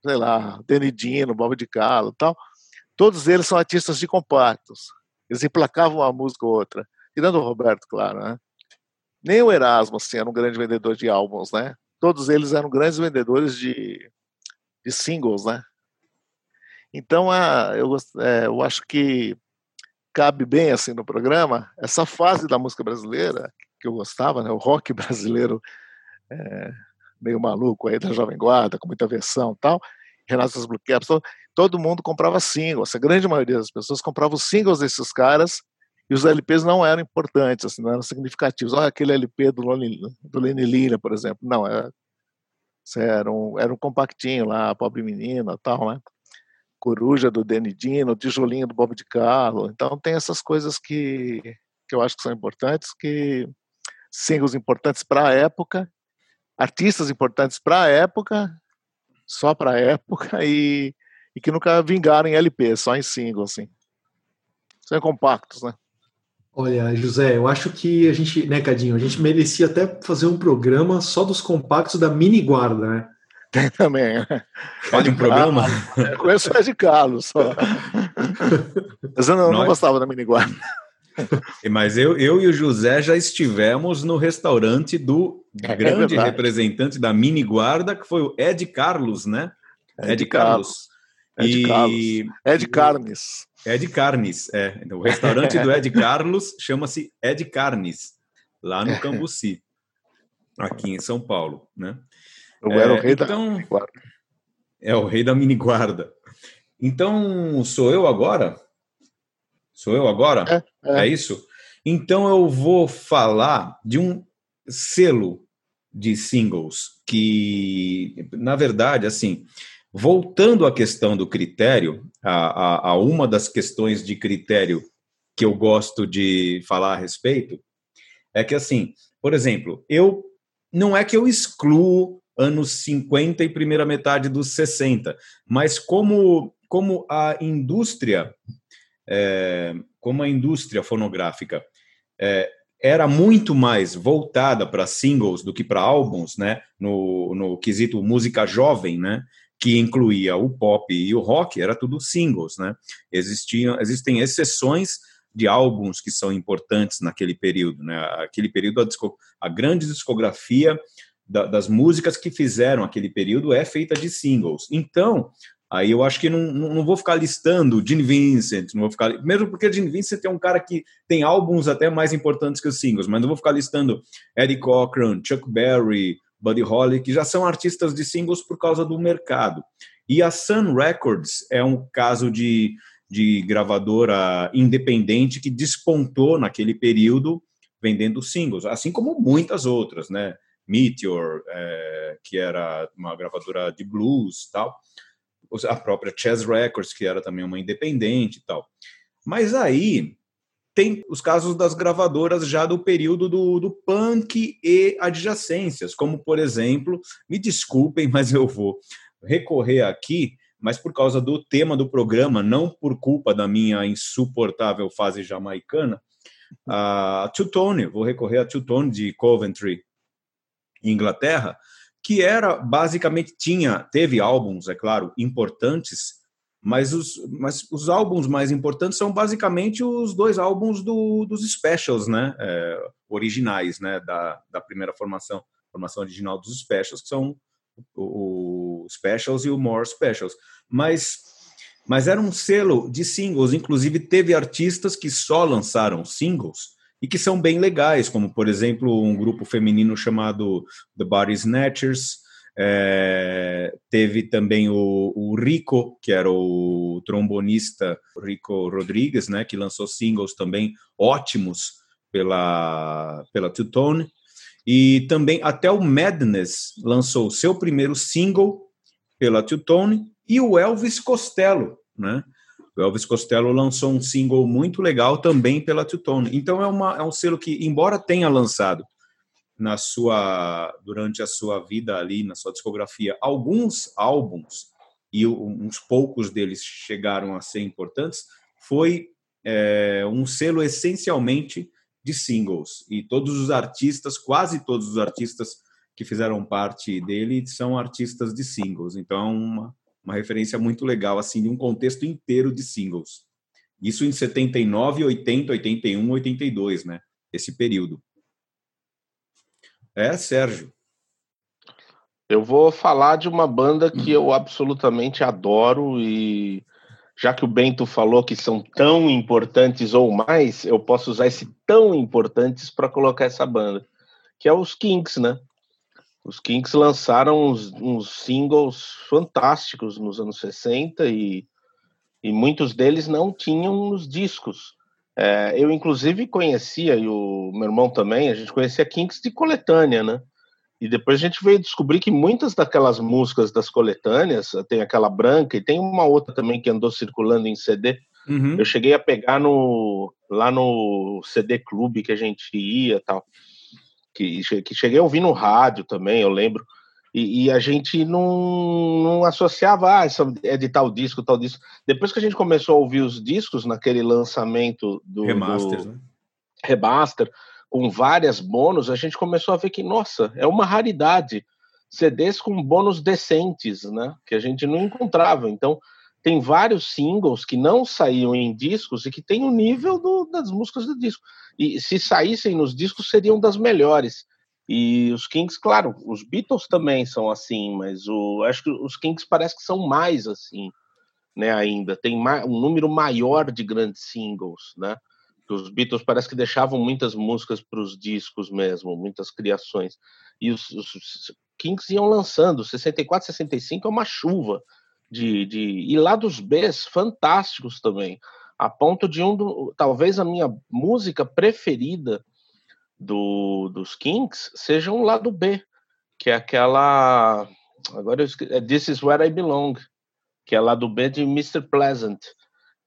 sei lá, Dino, Bob de Carlo tal, todos eles são artistas de compactos. Eles emplacavam uma música ou outra, tirando o Roberto, claro, né? Nem o Erasmo, assim, era um grande vendedor de álbuns, né? Todos eles eram grandes vendedores de, de singles, né? Então, a, eu, é, eu acho que cabe bem, assim, no programa, essa fase da música brasileira, que eu gostava, né? O rock brasileiro é, meio maluco aí da Jovem Guarda, com muita versão tal, Renato Blue Caps, todo mundo comprava singles, a grande maioria das pessoas comprava os singles desses caras e os LPs não eram importantes, assim, não eram significativos. Olha aquele LP do, Loni, do Lenny Lila, por exemplo. Não, era, era, um, era um compactinho lá, Pobre Menina tal, né? Coruja do Denidino, Tijolinho do Bob de Carlo. Então tem essas coisas que, que eu acho que são importantes, que singles importantes para a época artistas importantes para a época, só para a época, e, e que nunca vingaram em LP, só em single, assim. São compactos, né? Olha, José, eu acho que a gente, né, Cadinho, a gente merecia até fazer um programa só dos compactos da mini guarda, né? Tem também. Né? Pode um programa? conheço o de Carlos só. Mas eu não, não gostava da mini guarda. Mas eu, eu e o José já estivemos no restaurante do É grande verdade. representante da mini guarda, que foi o Ed Carlos, né? É Ed Carlos. É de E- Carlos. É de Carnes. Ed Carnes, é. O restaurante do Ed Carlos chama-se Ed Carnes, lá no Cambuci, aqui em São Paulo, né? Eu era o É, rei da então- guarda. É o rei da mini guarda. Então, sou eu agora? Sou eu agora? É, É isso? Então eu vou falar de um selo de singles que, na verdade, assim, voltando à questão do critério, a, a, a uma das questões de critério que eu gosto de falar a respeito, é que, assim, por exemplo, eu não é que eu excluo anos 50 e primeira metade dos 60, mas como, como a indústria é, como a indústria fonográfica é, era muito mais voltada para singles do que para álbuns, né? No, no quesito música jovem, né? Que incluía o pop e o rock, era tudo singles, né? Existiam, existem exceções de álbuns que são importantes naquele período, né? Aquele período, a, disco, a grande discografia da, das músicas que fizeram aquele período é feita de singles. Então, Aí eu acho que não, não, não vou ficar listando Gene Vincent, não vou ficar, mesmo porque Gene Vincent é um cara que tem álbuns até mais importantes que os singles, mas não vou ficar listando Eddie Cochran, Chuck Berry, Buddy Holly, que já são artistas de singles por causa do mercado. E a Sun Records é um caso de, de gravadora independente que despontou naquele período vendendo singles, assim como muitas outras, né? Meteor, é, que era uma gravadora de blues tal a própria Chess Records, que era também uma independente e tal. Mas aí tem os casos das gravadoras já do período do, do punk e adjacências, como, por exemplo, me desculpem, mas eu vou recorrer aqui, mas por causa do tema do programa, não por culpa da minha insuportável fase jamaicana, a Two-Tone, vou recorrer a Two-Tone de Coventry, Inglaterra, que era basicamente tinha teve álbuns é claro importantes mas os, mas os álbuns mais importantes são basicamente os dois álbuns do, dos specials né? É, originais né? Da, da primeira formação formação original dos specials que são o, o specials e o more specials. Mas mas era um selo de singles. Inclusive teve artistas que só lançaram singles e que são bem legais, como, por exemplo, um grupo feminino chamado The Body Snatchers, é, teve também o, o, Rico, que era o trombonista Rico Rodrigues, né, que lançou singles também ótimos pela, pela Two-Tone, e também até o Madness lançou seu primeiro single pela Two-Tone, e o Elvis Costello, né, o Elvis Costello lançou um single muito legal também pela Two-Tone. Então é, uma, é um selo que, embora tenha lançado na sua durante a sua vida ali, na sua discografia, alguns álbuns, e uns poucos deles chegaram a ser importantes, foi é, um selo essencialmente de singles. E todos os artistas, quase todos os artistas que fizeram parte dele são artistas de singles. Então é uma uma referência muito legal, assim, de um contexto inteiro de singles. Isso em 79, 80, 81, 82, né? Esse período. É, Sérgio. Eu vou falar de uma banda que eu absolutamente adoro e já que o Bento falou que são tão importantes ou mais, eu posso usar esse tão importantes para colocar essa banda, que é os Kinks, né? Os Kinks lançaram uns, uns, singles fantásticos nos anos 60 e, e muitos deles não tinham nos discos. É, eu, inclusive, conhecia, e o meu irmão também, a gente conhecia Kinks de coletânea, né? E depois a gente veio descobrir que muitas daquelas músicas das coletâneas, tem aquela branca e tem uma outra também que andou circulando em CD. Uhum. Eu cheguei a pegar no, lá no CD Clube que a gente ia tal que, que cheguei a ouvir no rádio também, eu lembro, e, e a gente não, não, associava, ah, isso é de tal disco, tal disco. Depois que a gente começou a ouvir os discos naquele lançamento do Remaster, do, né? Remaster, com várias bônus, a gente começou a ver que, nossa, é uma raridade. CDs com bônus decentes, né? Que a gente não encontrava. Então, tem vários singles que não saíam em discos e que tem o nível do, das músicas do disco. E se saíssem nos discos, seriam das melhores. E os Kings, claro, os Beatles também são assim, mas o, acho que os Kings parece que são mais assim, né? Ainda tem um número maior de grandes singles, né? Os Beatles parece que deixavam muitas músicas para os discos mesmo, muitas criações. E os, os Kings iam lançando. 64, 65 é uma chuva de, de e lá dos Bs fantásticos também, a ponto de um do, talvez a minha música preferida do, dos Kings seja um lado B, que é aquela agora eu esqueci, é This Is Where I Belong, que é lá do B de Mr. Pleasant.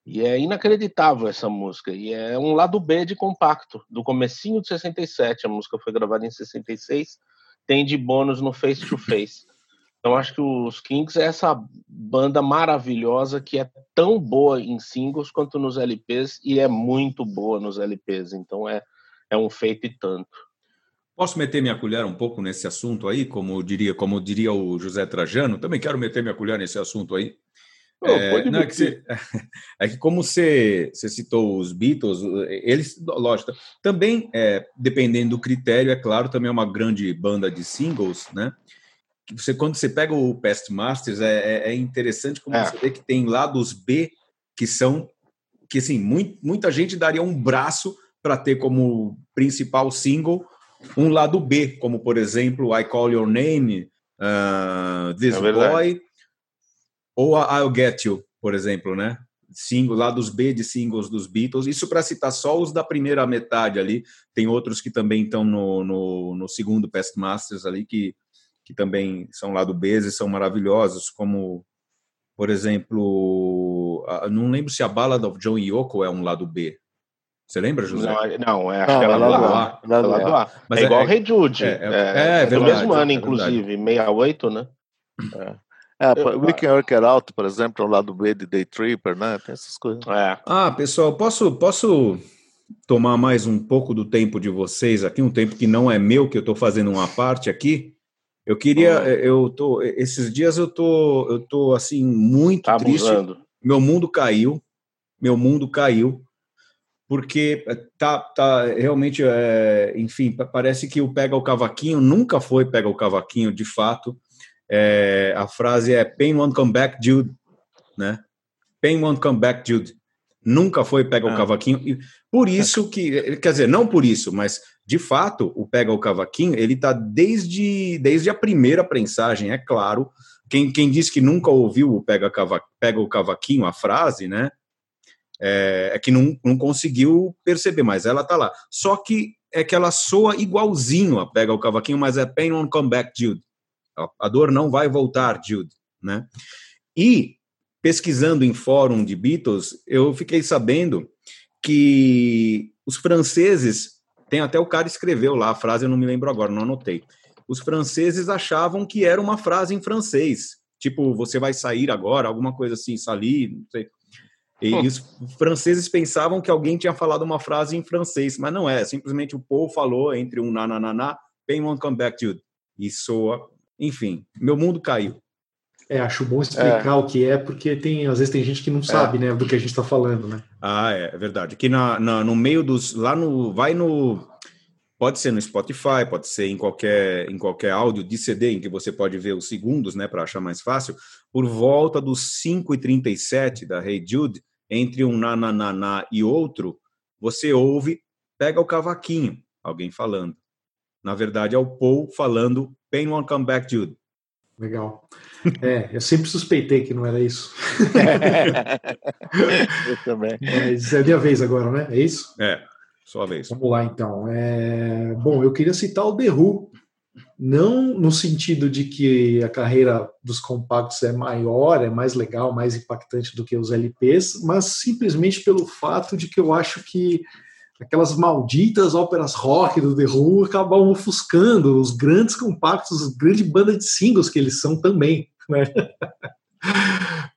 E é inacreditável essa música. E é um lado B de compacto, do comecinho de 67. A música foi gravada em 66. Tem de bônus no Face to Face. Então acho que os Kings é essa banda maravilhosa que é tão boa em singles quanto nos LPs e é muito boa nos LPs. Então é, é um feito e tanto. Posso meter minha colher um pouco nesse assunto aí, como diria, como diria o José Trajano? Também quero meter minha colher nesse assunto aí. Oh, é, não, é, que você, é, que como você, você, citou os Beatles, eles, lógico, também, é, dependendo do critério, é claro, também é uma grande banda de singles, né? você quando você pega o Past Masters é, é, é interessante como é. você vê que tem lados B que são que assim muito, muita gente daria um braço para ter como principal single um lado B como por exemplo I Call Your Name uh, This é Boy ou a I'll Get You por exemplo né? Single lados B de singles dos Beatles. Isso para citar só os da primeira metade ali. Tem outros que também estão no, no, no segundo Past Masters ali que que também são lá do B e são maravilhosos, como, por exemplo, não lembro se a Ballad of John Yoko é um lado B. Você lembra, José? Não, é, não é, acho não, que é lado A. É lado A. Mas é, é igual é, Rei Jude. É, é, é, é, do mesmo ano, inclusive, 68, né? É. É, We Can Work It Out, por exemplo, é o lado B de Day Tripper, né? Tem essas coisas. É. Ah, pessoal, posso, posso tomar mais um pouco do tempo de vocês aqui, um tempo que não é meu, que eu estou fazendo uma parte aqui? Eu queria, eh, eu tô, eh, esses dias eu tô, eu tô assim muito tá triste. Meu mundo caiu, meu mundo caiu, porque eh, tá, tá realmente, é, enfim, parece que o pega o cavaquinho nunca foi pega o cavaquinho, de fato. É, a frase é Pain won't come back, Jude, né? Pain won't come back, Jude. Nunca foi pega ah. o cavaquinho. E por isso que, quer dizer, não por isso, mas de fato, o Pega o Cavaquinho, ele está desde, desde a primeira prensagem, é claro. Quem, quem disse que nunca ouviu o Pega, Cava, Pega o Cavaquinho, a frase, né? É, é que não, não conseguiu perceber, mas ela tá lá. Só que é que ela soa igualzinho a Pega o Cavaquinho, mas é Pain Won't Come Back, Jude. A dor não vai voltar, Jude, né? E pesquisando em fórum de Beatles, eu fiquei sabendo que os franceses tem até o cara escreveu lá a frase, eu não me lembro agora, não anotei. Os franceses achavam que era uma frase em francês, tipo, você vai sair agora, alguma coisa assim, salir, não sei. E, hum. os franceses pensavam que alguém tinha falado uma frase em francês, mas não é, simplesmente o Paul falou entre um na na na na, pain won't come back, Jude. E soa, enfim, meu mundo caiu. É, acho bom explicar é. o que é, porque tem, às vezes tem gente que não sabe, é. né, do que a gente está falando, né? Ah, é, é verdade. Que na, na, no meio dos, lá no, vai no, pode ser no Spotify, pode ser em qualquer, em qualquer áudio de CD em que você pode ver os segundos, né, para achar mais fácil. Por volta dos 5 e 37 da Hey Jude, entre um na na na na e outro, você ouve, pega o cavaquinho, alguém falando. Na verdade é o Paul falando Pain Won't Come Back Jude. Legal. É, eu sempre suspeitei que não era isso. eu também. Mas é minha vez agora, né? É isso? É, sua vez. Vamos lá, então. É... Bom, eu queria citar o Who, não no sentido de que a carreira dos compactos é maior, é mais legal, mais impactante do que os LPs, mas simplesmente pelo fato de que eu acho que aquelas malditas óperas rock do The Who acabam ofuscando os grandes compactos, as grandes bandas de singles que eles são também. Né?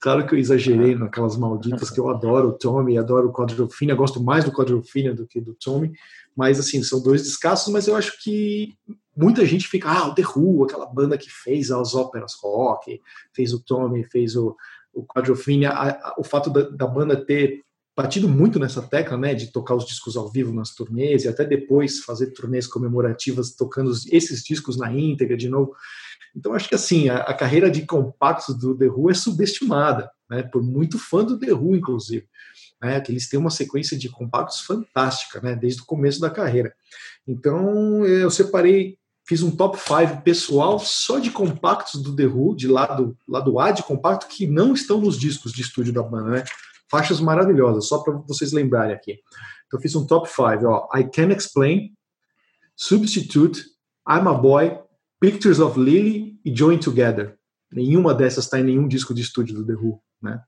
claro que eu exagerei naquelas malditas que eu adoro o Tommy, adoro o Quadrophenia, gosto mais do Quadrophenia do que do Tommy, mas assim, são dois descassos, mas eu acho que muita gente fica, ah, o The Who, aquela banda que fez as óperas rock, fez o Tommy, fez o, o Quadrophenia, a, a, o fato da, da, banda ter batido muito nessa tecla, né, de tocar os discos ao vivo nas turnês e até depois fazer turnês comemorativas tocando esses discos na íntegra de novo. Então acho que assim, a, a carreira de compactos do The Who é subestimada, né, por muito fã do The Who, inclusive. Né, que eles têm uma sequência de compactos fantástica, né, desde o começo da carreira. Então eu separei fiz um top 5 pessoal só de compactos do The Who, de lado, lado A de compacto, que não estão nos discos de estúdio da banda, né? Faixas maravilhosas, só para vocês lembrarem aqui. Então, fiz um top 5, ó. I Can Explain, Substitute, I'm a Boy, Pictures of Lily e Join Together. Nenhuma dessas está em nenhum disco de estúdio do The Who, né?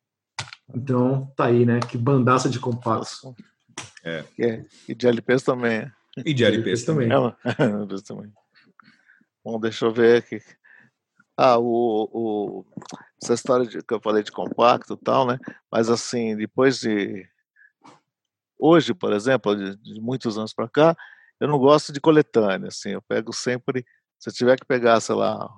Então, tá aí, né? Que bandaça de compactos. É. é. E de LPs também. E de LPs também. É, também. Bom, deixa eu ver aqui. Ah, o, o, essa história de, que eu falei de compacto e tal, né? Mas assim, depois de. Hoje, por exemplo, de, de muitos anos para cá, eu não gosto de coletânea, assim. Eu pego sempre. Se tiver que pegar, sei lá,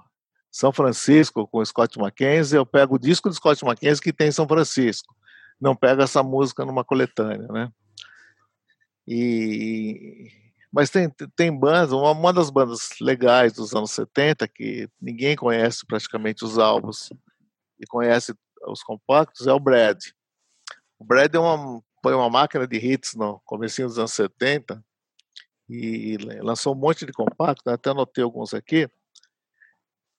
São Francisco com Scott Mackenzie, eu pego o disco do Scott Mackenzie que tem São Francisco. Não pego essa música numa coletânea, né? E, mas tem, tem bandas, uma, uma das bandas legais dos anos 70, que ninguém conhece praticamente os álbuns e conhece os compactos, é o Brad. O Brad é uma, foi uma máquina de hits no começo dos anos 70 e lançou um monte de compactos, né? até anotei alguns aqui.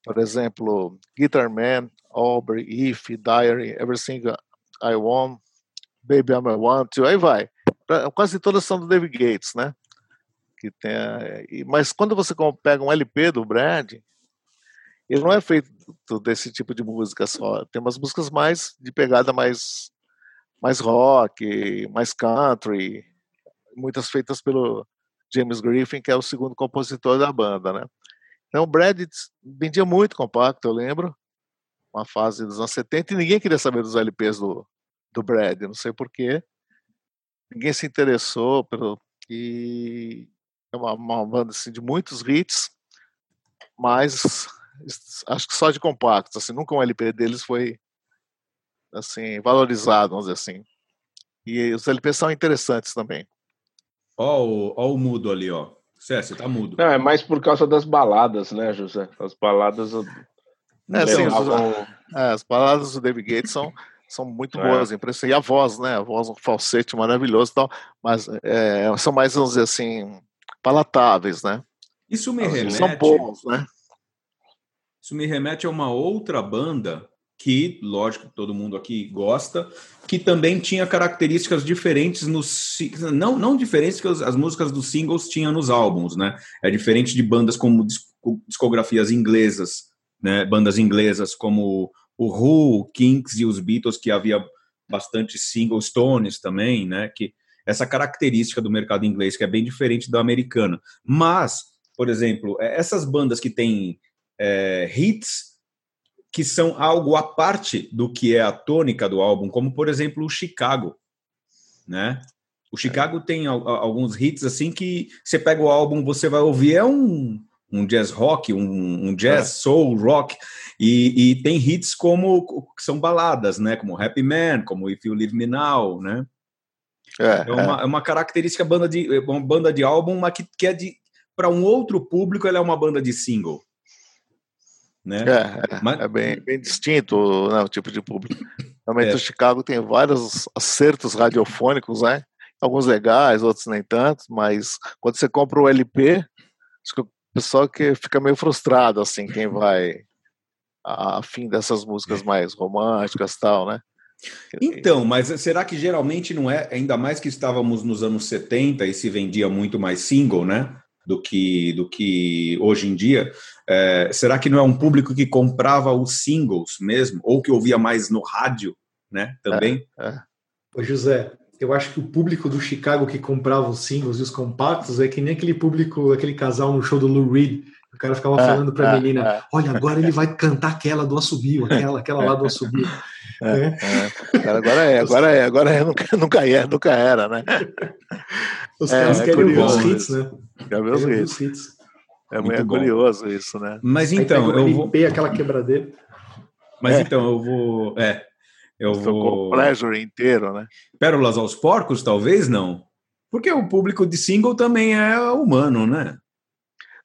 Por exemplo, Guitar Man, Aubrey, If, Diary, Everything I Want, Baby I'm a Want aí vai. Quase todas são do David Gates, né? que tem, mas quando você pega um LP do Brad, ele não é feito desse tipo de música só. Tem umas músicas mais de pegada mais mais rock, mais country, muitas feitas pelo James Griffin, que é o segundo compositor da banda, né? Então o Brad vendia muito compacto, eu lembro, uma fase dos anos 70 e ninguém queria saber dos LPs do do Brad, não sei porquê. Ninguém se interessou pelo e é uma, uma banda assim, de muitos hits, mas acho que só de compactos, assim, nunca um LP deles foi assim valorizado, vamos dizer assim. E os LPs são interessantes também. Ó, o, ó o mudo ali, ó. César, tá mudo. Não, é mais por causa das baladas, né, José? As baladas. É, sim, é, as baladas do David Gates são, são muito é. boas, impressionantes. E a voz, né? A voz, um falsete maravilhoso e tal, mas é, são mais, vamos dizer assim, palatáveis, né? Isso me remete. São bons, né? Isso me remete a uma outra banda que, lógico, todo mundo aqui gosta, que também tinha características diferentes nos não não diferentes que as músicas dos singles tinham nos álbuns, né? É diferente de bandas como discografias inglesas, né? Bandas inglesas como o Who, Kinks e os Beatles que havia bastante singles, Stones também, né? Que essa característica do mercado inglês que é bem diferente do americano. Mas, por exemplo, é, essas bandas que têm é, hits que são algo à parte do que é a tônica do álbum, como por exemplo o Chicago, né? O Chicago tem alguns hits assim que você pega o álbum, você vai ouvir é um, um jazz rock, um, um jazz é. soul rock e, e, tem hits como que são baladas, né? Como Happy Man, como If You Leave Me Now, né? É, é, uma, é. é uma característica banda de, uma banda de álbum, mas que, que é de. Para um outro público, ela é uma banda de single. Né? É, é, mas... é bem, bem distinto né, o tipo de público. Realmente é. o Chicago tem vários acertos radiofônicos, né? Alguns legais, outros nem tanto, mas quando você compra o LP, acho que o pessoal que fica meio frustrado, assim, quem vai a fim dessas músicas mais românticas tal, né? Então, mas será que geralmente não é, ainda mais que estávamos nos anos 70 e se vendia muito mais single, né? Do que, do que hoje em dia. É, será que não é um público que comprava os singles mesmo? Ou que ouvia mais no rádio, né? Também? É, é. Ô José, eu acho que o público do Chicago que comprava os singles e os compactos é que nem aquele público, aquele casal no show do Lou Reed. O cara ficava é, falando para a menina: é. olha, agora ele vai cantar aquela do assobio, aquela, aquela lá do assobio. É, é. é. Agora é, agora é, agora é, nunca, nunca, é, nunca era, né? Os é, caras querem ver os hits, né? Querem ver os hits. hits. É muito é curioso isso, né? Mas então, eu vou... aquela quebradeira. Mas então, eu vou... É, Eu Tocou vou. Pleasure inteiro, né? Pérolas aos porcos, talvez não. Porque o público de single também é humano, né?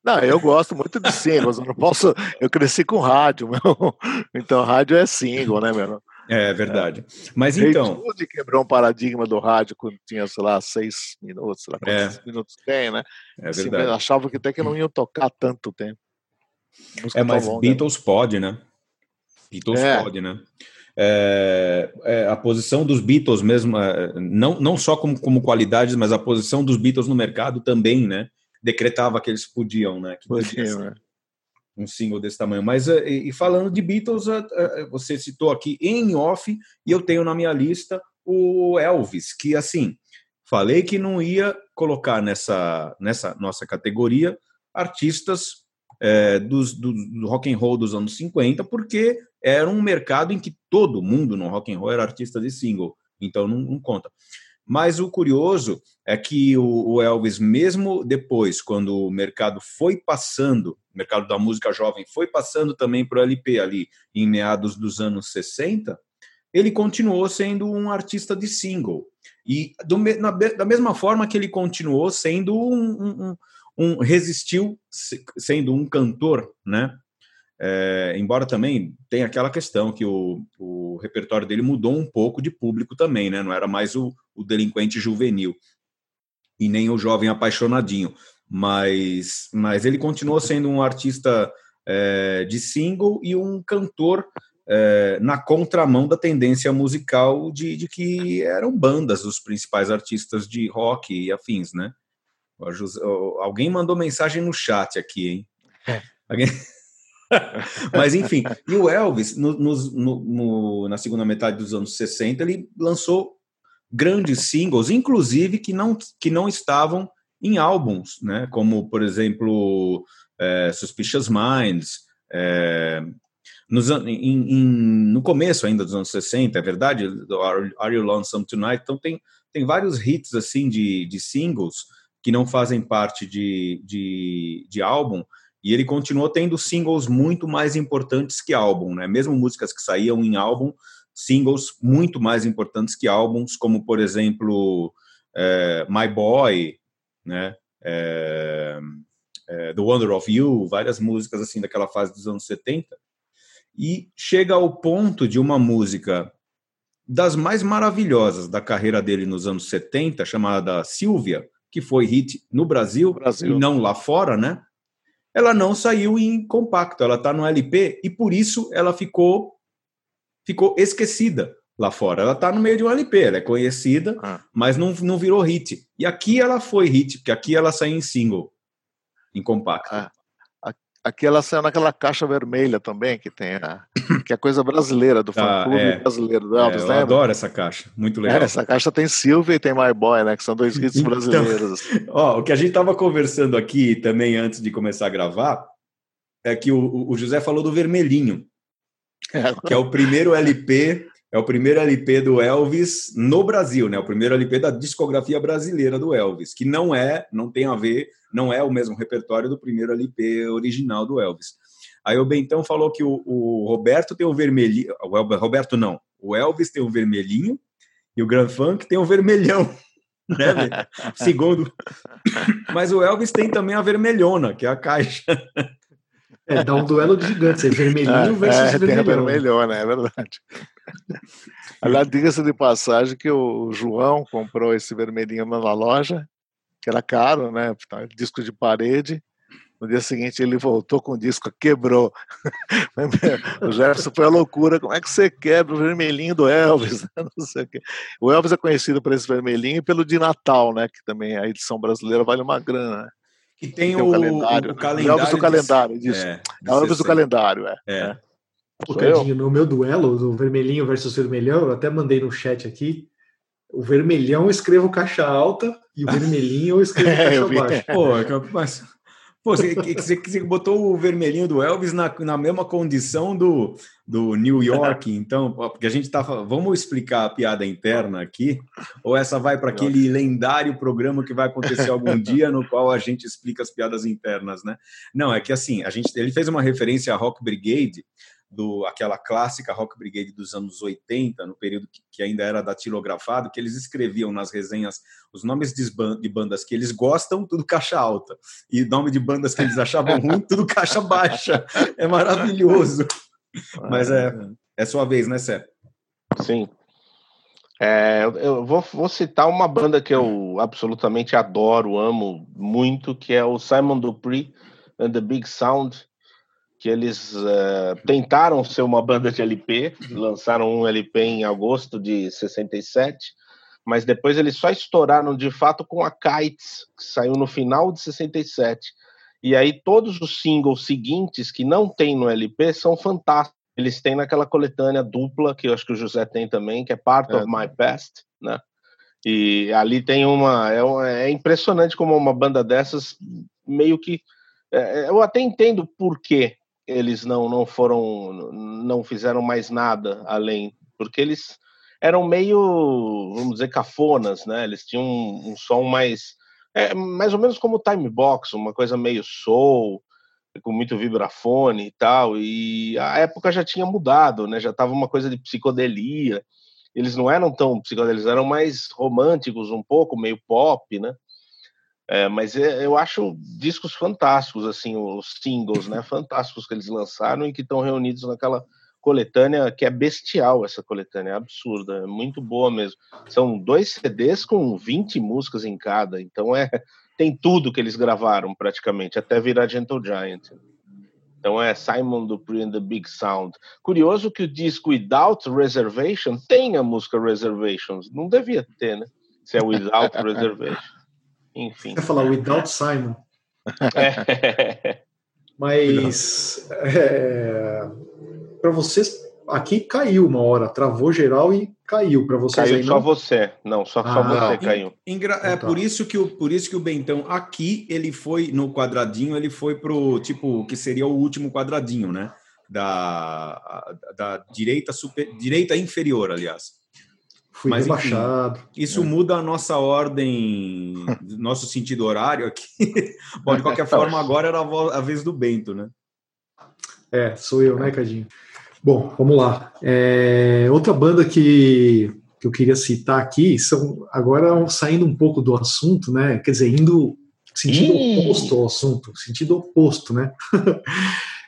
Não, eu gosto muito de singles, eu não posso. Eu cresci com rádio, meu. Então rádio é single, né, meu? É verdade. Mas Hey então, Jude quebrou um paradigma do rádio quando tinha, sei lá, seis minutos, sei lá quantos minutos tem, né? é Assim, verdade. achava que até que não iam tocar tanto tempo. É, mas longa. Beatles pode, né? Beatles É. pode, né? É, é, a posição dos Beatles mesmo, é, não, não só como, como qualidades, mas a posição dos Beatles no mercado também, né? Decretava que eles podiam, né? Que podia Podia, ser né? Um single desse tamanho. Mas, é, e, falando de Beatles, é, é, você citou aqui em off, e eu tenho na minha lista o Elvis, que, assim, falei que não ia colocar nessa, nessa nossa categoria artistas é, dos, do, do rock and roll dos anos 50, porque era um mercado em que todo mundo no rock and roll era artista de single, então não, não conta. Mas o curioso é que o, Elvis, mesmo depois, quando o mercado foi passando, o mercado da música jovem foi passando também para o LP ali, em meados dos anos 60, ele continuou sendo um artista de single. E do, na da mesma forma que ele continuou sendo um, um- um- um- resistiu se- sendo um cantor, né? É, embora também tenha aquela questão que o, o repertório dele mudou um pouco de público também, né? Não era mais o, o delinquente juvenil e nem o jovem apaixonadinho, mas, mas ele continuou sendo um artista é, de single e um cantor é, na contramão da tendência musical de, de que eram bandas os principais artistas de rock e afins, né? José- Alguém mandou mensagem no chat aqui, hein? Alguém... Mas enfim, e o Elvis, no- no- no- na segunda metade dos anos 60, ele lançou grandes singles, inclusive que não, que não estavam em álbuns, né? Como, por exemplo, é, Suspicious Minds. é, nos, em- em- no começo ainda dos anos 60, é verdade? Are, Are You Lonesome Tonight? Então tem, tem vários hits assim de, de singles que não fazem parte de, de, de álbum, e ele continuou tendo singles muito mais importantes que álbum, né? Mesmo músicas que saíam em álbum, singles muito mais importantes que álbuns, como por exemplo é, My Boy, né? É, é, The Wonder of You, várias músicas assim daquela fase dos anos 70. E chega ao ponto de uma música das mais maravilhosas da carreira dele nos anos 70, chamada Silvia, que foi hit no Brasil, Brasil. e não lá fora, né? Ela não saiu em compacto, ela está no LP e por isso ela ficou ficou esquecida lá fora. Ela está no meio de um LP, ela é conhecida, Ah. mas não, não virou hit. E aqui ela foi hit, porque aqui ela saiu em single, em compacto. Ah. Aqui ela saiu naquela caixa vermelha também, que tem a, que é coisa brasileira, do Ah, fã-clube é. brasileiro do É, Elvis, eu lembra? adoro essa caixa, muito legal. É, essa caixa tem Silvia e tem My Boy, né? Que são dois hits Então- brasileiros. Ó, o que a gente estava conversando aqui também antes de começar a gravar é que o, o José falou do Vermelhinho, que é o primeiro LP, é o primeiro LP do Elvis no Brasil, né? O primeiro LP da discografia brasileira do Elvis, que não é, não tem a ver, não é o mesmo repertório do primeiro LP original do Elvis. Aí o Bentão falou que o, o Roberto tem o vermelhinho, o El- Roberto não, o Elvis tem o vermelhinho e o Grand Funk tem o vermelhão. Né? Segundo. Mas o Elvis tem também a vermelhona, que é a caixa. É, dá um duelo de gigantes, é vermelhinho É, versus é, tem a vermelhão. vermelhona, é verdade. Aliás, diga-se de passagem que o João comprou esse vermelhinho na loja, que era caro, né? Disco de parede. No dia seguinte ele voltou com o disco, quebrou. o Jefferson foi a loucura. Como é que você quebra o vermelhinho do Elvis? Não sei o, o Elvis é conhecido por esse vermelhinho e pelo de Natal, né? Que também a edição brasileira vale uma grana. Né? Que tem, Tem o, o calendário. o calendário. Elvis do calendário, disso. É, É o Elvis do 60. calendário, é. É. Pô, Sou eu? Cadinho, no meu duelo do vermelhinho versus vermelhão, eu até mandei no chat aqui. O vermelhão eu escrevo caixa alta e o vermelhinho eu escrevo É, caixa eu vi. baixa. Pô, é. Pô, você, você, você botou o vermelhinho do Elvis na, na mesma condição do, do New York, então, porque a gente tá. Vamos explicar a piada interna aqui? Ou essa vai para aquele lendário programa que vai acontecer algum dia, no qual a gente explica as piadas internas, né? Não, é que assim, a gente, ele fez uma referência a Rock Brigade, do aquela clássica Rock Brigade dos anos 80, no período que, que ainda era datilografado, que eles escreviam nas resenhas os nomes de, de bandas que eles gostam, tudo caixa alta, e nome de bandas que eles achavam ruim, tudo caixa baixa. É maravilhoso. Mas é, é sua vez, né, Sé? Sim. É, eu vou, vou citar uma banda que eu absolutamente adoro, amo muito, que é o Simon Dupree and the Big Sound, que eles é, tentaram ser uma banda de LP, lançaram um LP em agosto de 67, mas depois eles só estouraram de fato com a Kites, que saiu no final de 67. E aí todos os singles seguintes que não tem no LP são fantásticos. Eles têm naquela coletânea dupla, que eu acho que o José tem também, que é Part É. of My Past, né? E ali tem uma. É, uma- é impressionante como uma banda dessas meio que. é, eu até entendo por que eles não, não foram. não fizeram mais nada além. Porque eles eram meio, vamos dizer, cafonas, né? Eles tinham um, um som mais. é, mais ou menos como o Time Box, uma coisa meio soul, com muito vibrafone e tal. E a época já tinha mudado, né? Já tava uma coisa de psicodelia. Eles não eram tão psicodélicos, eram mais românticos um pouco, meio pop, né? É, mas é- eu acho discos fantásticos, assim, os singles, né? Fantásticos que eles lançaram e que estão reunidos naquela coletânea que é bestial essa coletânea, é absurda, é muito boa mesmo. São dois CDs com 20 músicas em cada, então é tem tudo que eles gravaram praticamente, até virar Gentle Giant. Então é Simon Dupree and the Big Sound. Curioso que o disco Without Reservation tem a música Reservations. Não devia ter, né? Se é Without Reservation. Enfim. Quer falar Without Simon. É. Mas para vocês, aqui caiu uma hora, travou geral e caiu para vocês Caiu aí só não? você. Não, só, só Ah, você não. caiu. Engra- é Então tá. por isso que o por isso que o Bentão aqui ele foi no quadradinho ele foi pro tipo que seria o último quadradinho né da, da direita super direita inferior aliás Fui Mas, enfim. rebaixado. isso muda a nossa ordem nosso sentido horário aqui bom de qualquer forma agora era a vez do Bento né É, sou eu, né, Cadinho? Bom, vamos lá. É, outra banda que, que eu queria citar aqui são agora saindo um pouco do assunto, né? Quer dizer, indo sentido Ih! oposto ao assunto, sentido oposto, né?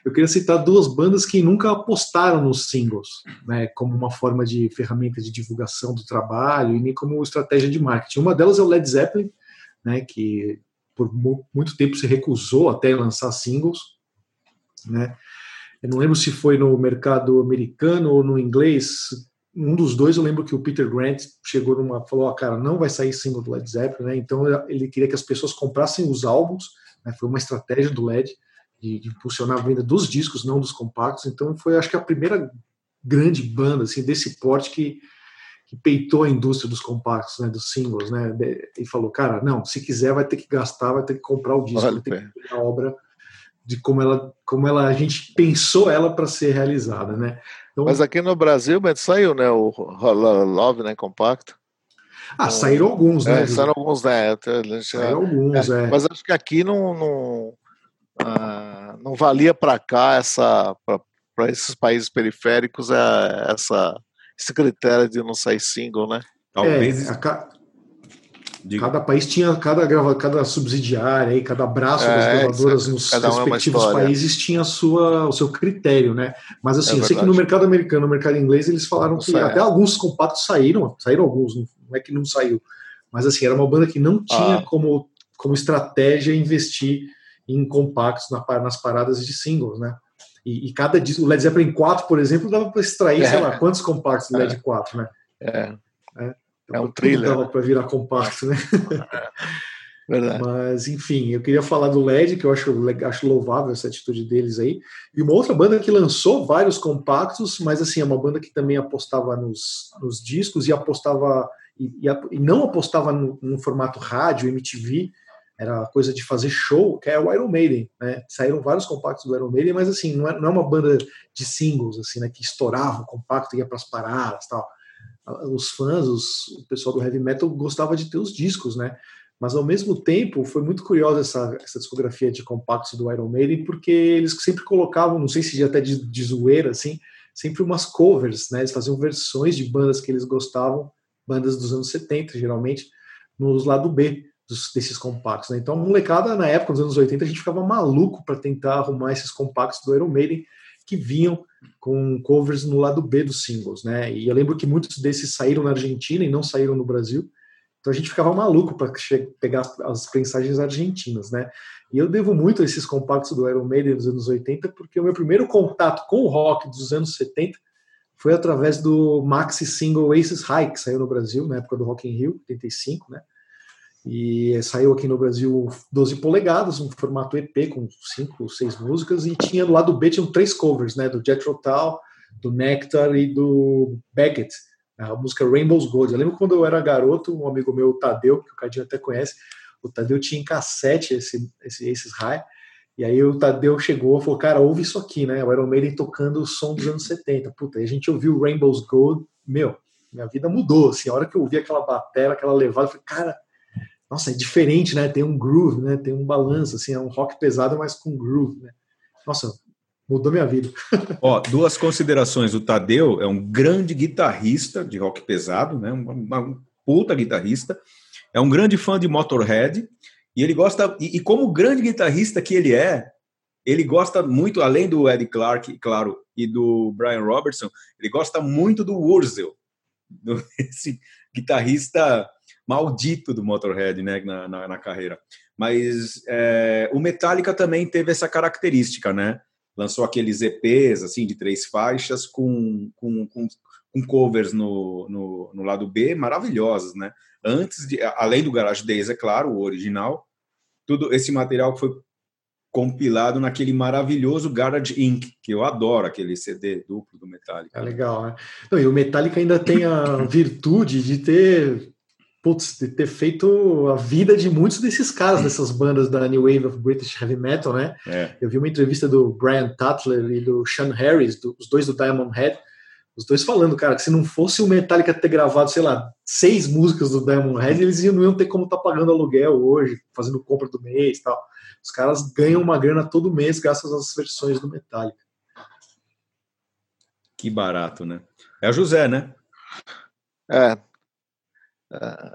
Eu queria citar duas bandas que nunca apostaram nos singles, né? Como uma forma de ferramenta de divulgação do trabalho e nem como estratégia de marketing. Uma delas é o Led Zeppelin, né? Que por mu- muito tempo se recusou até lançar singles, né? Eu não lembro se foi no mercado americano ou no inglês. Um dos dois eu lembro que o Peter Grant chegou numa falou, ó, cara, não vai sair single do Led Zeppelin, né? Então ele queria que as pessoas comprassem os álbuns, né? Foi uma estratégia do Led de, de impulsionar a venda dos discos, não dos compactos. Então foi, acho que a primeira grande banda assim desse porte que que peitou a indústria dos compactos, né, dos singles, né, e falou, cara, não, se quiser vai ter que gastar, vai ter que comprar o disco, Olha, vai ter que a obra de como ela, como ela a gente pensou ela para ser realizada, né? Então, Mas aqui no Brasil, Beto, saiu, né? O Love, né? Compacto. ah, saíram alguns, né? É, saíram alguns, né? Saíram alguns, é. Mas acho que aqui não, não, ah, não valia para cá essa para esses países periféricos é, essa esse critério de não sair single, né? talvez É, a ca- cada país tinha cada grava, cada subsidiária aí, cada braço das É, gravadoras nos cada um é uma respectivos países tinha a sua, o seu critério, né? Mas assim, É eu sei que no mercado americano, no mercado inglês, eles falaram Não que sai. até alguns compactos saíram, saíram alguns, não é que não saiu, mas assim, era uma banda que não tinha Ah. como, como estratégia investir em compactos na, pa- nas paradas de singles, né? E, e cada disco, o Led Zeppelin 4, por exemplo, dava para extrair, sei É. lá, quantos compactos do Led 4, né? É, Então, É um thriller, dava para virar compacto, né? verdade. Mas, enfim, eu queria falar do LED, que eu acho, acho louvável essa atitude deles aí. E uma outra banda que lançou vários compactos, mas, assim, é uma banda que também apostava nos, nos discos e apostava. E, e e não apostava no, no formato rádio, MTV, era coisa de fazer show, que é o Iron Maiden, né? Saíram vários compactos do Iron Maiden, mas, assim, não é, não é uma banda de singles, assim, né? Que estourava o compacto, ia para as paradas tal. Os fãs, os, o pessoal do heavy metal gostava de ter os discos, né? Mas ao mesmo tempo, foi muito curiosa essa, essa discografia de compactos do Iron Maiden, porque eles sempre colocavam, não sei se até de, de zoeira, assim, sempre umas covers, né? Eles faziam versões de bandas que eles gostavam, bandas dos anos 70, geralmente, nos lado B dos, desses compactos. Né? Então, a molecada, na época, nos anos 80, a gente ficava maluco para tentar arrumar esses compactos do Iron Maiden que vinham com covers no lado B dos singles, né? E eu lembro que muitos desses saíram na Argentina e não saíram no Brasil. Então a gente ficava maluco para pegar as mensagens argentinas, né? E eu devo muito a esses compactos do Iron Maiden dos anos 80, porque o meu primeiro contato com o rock dos anos 70 foi através do maxi single Aces High, que saiu no Brasil na época do Rock in Rio, 85, né? E saiu aqui no Brasil 12 polegadas, um formato EP com cinco ou seis músicas, e tinha do lado B tinham três covers, né? Do Jethro Tull, do Nectar e do Beckett, a música Rainbow's Gold. Eu lembro quando eu era garoto, um amigo meu, o Tadeu, que o Cadinho até conhece, o Tadeu tinha em cassete esse, esse, esses high, e aí o Tadeu chegou e falou, cara, ouve isso aqui, né? O Iron Maiden tocando o som dos anos 70. Puta, aí a gente ouviu Rainbow's Gold, meu, minha vida mudou, assim, a hora que eu ouvi aquela bateria, aquela levada, eu falei, cara, nossa, é diferente, né? Tem um groove, né? Tem um balanço, assim, é um rock pesado, mas com groove, né? Nossa, mudou minha vida. Ó, duas considerações. O Tadeu é um grande guitarrista de rock pesado, né? Uma, uma puta guitarrista. É um grande fã de Motorhead e ele gosta e, e, como grande guitarrista que ele é, ele gosta muito, além do Eddie Clark, claro, e do Brian Robertson, ele gosta muito do Wurzel, do, esse guitarrista maldito do Motorhead né, na, na, na carreira. Mas é, o Metallica também teve essa característica, né? Lançou aqueles EPs assim de três faixas com, com, com, com covers no, no, no, lado B maravilhosos, né? Antes de, além do Garage Days, é claro, o original, tudo esse material foi compilado naquele maravilhoso Garage Inc., que eu adoro aquele CD duplo do Metallica. É legal, né? Não, e o Metallica ainda tem a virtude de ter putz, de ter feito a vida de muitos desses caras, dessas bandas da New Wave of British Heavy Metal, né? É. Eu vi uma entrevista do Brian Tatler e do Sean Harris, do, os dois do Diamond Head, os dois falando, cara, que se não fosse o Metallica ter gravado, sei lá, seis músicas do Diamond Head, eles não iam ter como estar tá pagando aluguel hoje, fazendo compra do mês e tal. Os caras ganham uma grana todo mês graças às versões do Metallica. Que barato, né? É o José, né? É, é,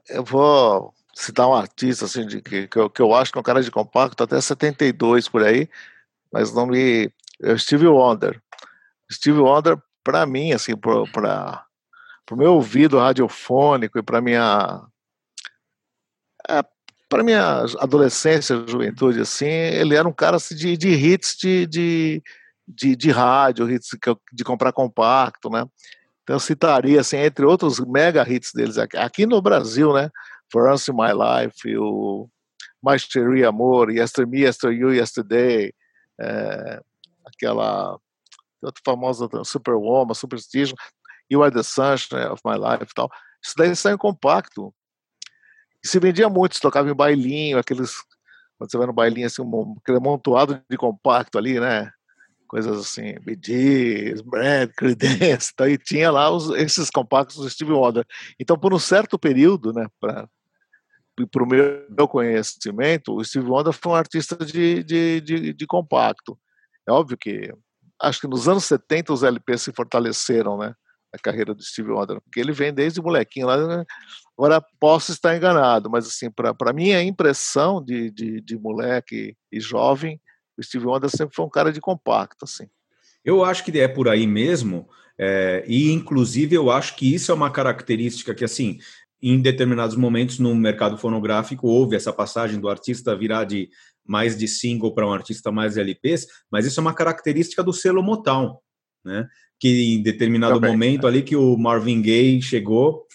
eu vou citar um artista assim, de, que, que, eu, que eu acho que é um cara de compacto, até 72 por aí, mas não me. É Steve Wonder. Steve Wonder, para mim, assim, para o meu ouvido radiofônico e para minha. É, para minha adolescência, juventude, assim, ele era um cara assim, de, de hits de, de, de, de rádio, hits de comprar compacto, né? Então eu citaria, assim, entre outros mega hits deles aqui, aqui no Brasil, né? For Once in My Life, o Mais Cherie Amor, Yester Me, Yester You, Yesterday, é, aquela outra famosa Superwoman, Superstition, You Are the Sunshine of My Life e tal. Isso daí saiu em compacto. E se vendia muito, se tocava em bailinho, aqueles. Quando você vai no bailinho, assim, um, aquele amontoado de compacto ali, né? Coisas assim, Gees, Brad, Creedence, então, e tinha lá os, esses compactos do Steve Wonder. Então, por um certo período, né, para o meu, conhecimento, o Steve Wonder foi um artista de, de, de, de, compacto. É óbvio que, acho que nos anos 70 os LPs se fortaleceram, né, a carreira do Steve Wonder, porque ele vem desde molequinho lá, né? agora posso estar enganado, mas assim, para minha impressão de, de, de moleque e jovem, o Steve Wonder sempre foi um cara de compacto, assim. Eu acho que é por aí mesmo, é, e inclusive eu acho que isso é uma característica que, assim, em determinados momentos no mercado fonográfico houve essa passagem do artista virar de mais de single para um artista mais de LPs, mas isso é uma característica do selo Motown, né? Que em determinado Também, momento né? ali que o Marvin Gaye chegou,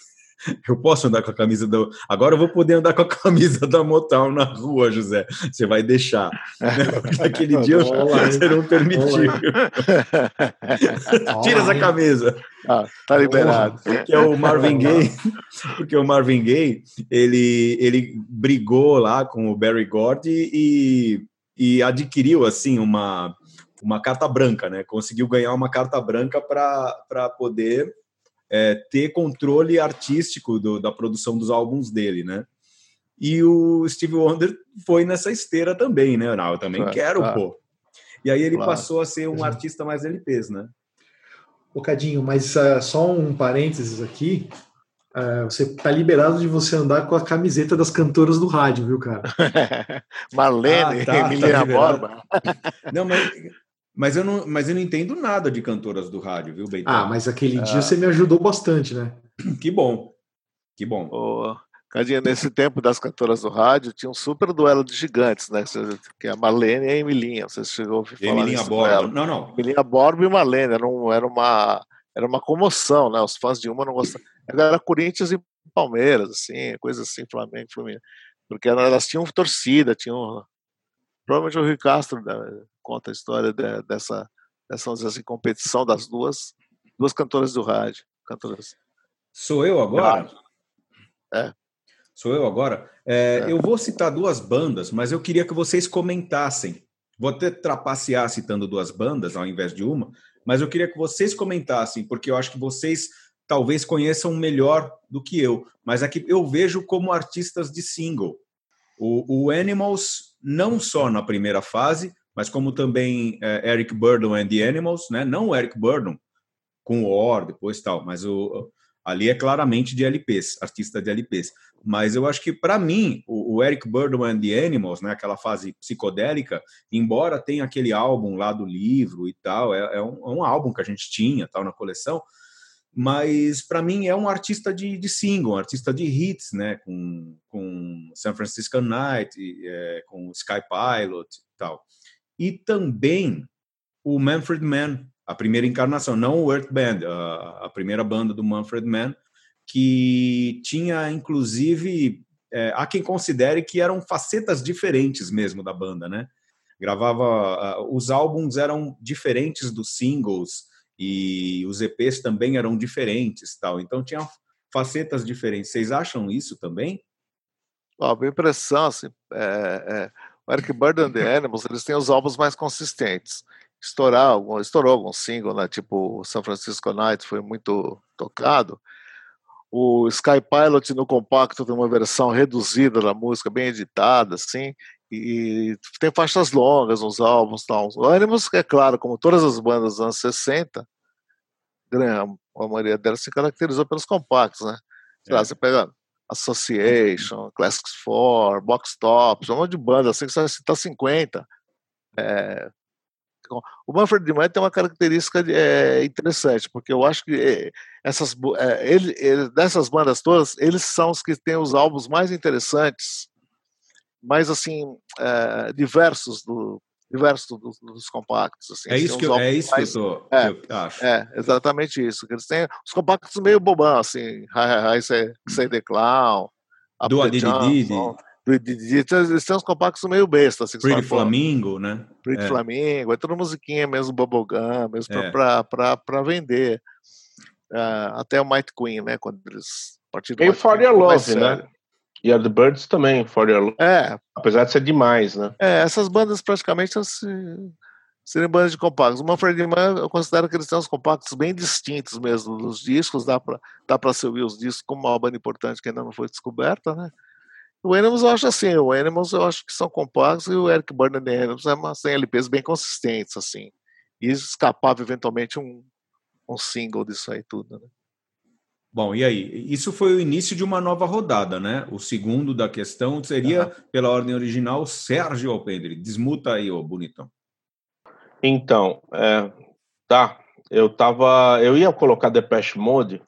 Eu posso andar com a camisa do. Agora eu vou poder andar com a camisa da Motown na rua, José. Você vai deixar. Naquele dia você não permitiu. Tira essa camisa. Ah, tá liberado. Porque o Marvin Gaye, porque o Marvin Gaye, ele, ele brigou lá com o Barry Gordy e, e adquiriu assim uma uma carta branca, né? Conseguiu ganhar uma carta branca para poder é, ter controle artístico do, da produção dos álbuns dele, né? E o Steve Wonder foi nessa esteira também, né? Não, eu também Claro, quero, claro. pô. E aí ele Claro. passou a ser um Exato. artista mais LPs, né? Bocadinho, mas ah, só um parênteses aqui. Ah, você tá liberado de você andar com a camiseta das cantoras do rádio, viu, cara? Marlene, Ah, tá, tá Emiliana. Borba. Não, mas, mas, eu não, mas eu não entendo nada de cantoras do rádio, viu, Beitão? Ah, mas aquele dia você me ajudou bastante, né? Que bom. Que bom. Ô, Cadinho, nesse tempo das cantoras do rádio, tinha um super duelo de gigantes, né? Que é a Marlene e a Emilinha. Você chegou a ouvir falar Emilinha Borba. Não, não. Emilinha Borba e Marlene. Era, um- era uma, era uma comoção, né? Os fãs de uma não gostavam. Era Corinthians e Palmeiras, assim, coisa assim, Flamengo, Fluminense. Porque elas tinham torcida, tinham. Provavelmente o Rui Castro né, conta a história de- dessa, dessa assim, competição das duas, duas cantoras do rádio. Cantoras. Sou eu agora? É. Sou eu agora? É, É. Eu vou citar duas bandas, mas eu queria que vocês comentassem. Vou até trapacear citando duas bandas ao invés de uma, mas eu queria que vocês comentassem, porque eu acho que vocês talvez conheçam melhor do que eu, mas aqui eu vejo como artistas de single. O, o Animals, não só na primeira fase, mas como também é, Eric Burdon and the Animals, né? não o Eric Burdon, com o Or, depois tal, mas o, ali é claramente de LPs, artista de LPs. Mas eu acho que, para mim, o, o Eric Burdon and the Animals, né, aquela fase psicodélica, embora tenha aquele álbum lá do livro e tal, é, é um, é um álbum que a gente tinha tal na coleção, mas para mim é um artista de, de single, um artista de hits, né, com, com San Francisco Night, é, com Sky Pilot e tal. E também o Manfred Mann, a primeira encarnação, não o Earth Band, a, a primeira banda do Manfred Mann, que tinha inclusive é, há quem considere que eram facetas diferentes mesmo da banda, né? Gravava uh, os álbuns eram diferentes dos singles e os EPs também eram diferentes, tal. Então tinha facetas diferentes. Vocês acham isso também? Ó, a minha impressão, assim, é, é, Eric Burdon and the Animals, eles têm os álbuns mais consistentes. Estourar, estourou algum single, né? Tipo San Francisco Night foi muito tocado. O Sky Pilot no compacto tem uma versão reduzida da música, bem editada, assim, e tem faixas longas nos álbuns. Tal. O Animals, é claro, como todas as bandas dos anos 60, gran- a maioria delas se caracterizou pelos compactos, né? Sei lá, É. você pega Association, Classics 4, Box Tops, um monte de banda, assim que você vai citar 50. É, o Manfred Mann tem uma característica é, interessante, porque eu acho que é, essas, é, ele, ele- dessas bandas todas, eles são os que têm os álbuns mais interessantes, mais assim, é, diversos do diversos dos, dos compactos. Assim, É eles isso que eu, é isso que mais- eu, tô, é, que eu acho. é, exatamente isso. que Eles têm os compactos meio bobão, assim, Hi Hi Hi Say, Say the Clown, Do Adididi, do Adididi. Então, Eles têm uns compactos meio besta, assim, que Pretty Flamingo, né? Pretty É. Flamingo, é tudo musiquinha mesmo, bubblegum, mesmo É. para vender. Ah, até o Might Queen, né, quando eles partiram E o For Your Love, né? E a The Birds também, For Your Love. É, Apesar de ser demais, né? É, essas bandas praticamente assim, serem bandas de compactos. O Manfred Mann, eu considero que eles têm uns compactos bem distintos mesmo dos discos, dá para dá pra se ouvir os discos como uma banda importante que ainda não foi descoberta, né? O Animals eu acho assim, o Animals eu acho que são compactos e o Eric Burdon and the Animals é uma, tem LPs bem consistentes, assim. E escapava eventualmente um, um single disso aí tudo, né? Bom, e aí? Isso foi o início de uma nova rodada, né? O segundo da questão seria, pela ordem original, Sérgio Alpendre. Desmuta aí, ô bonitão. Então, é, tá. Eu tava. Eu ia colocar Depeche Mode,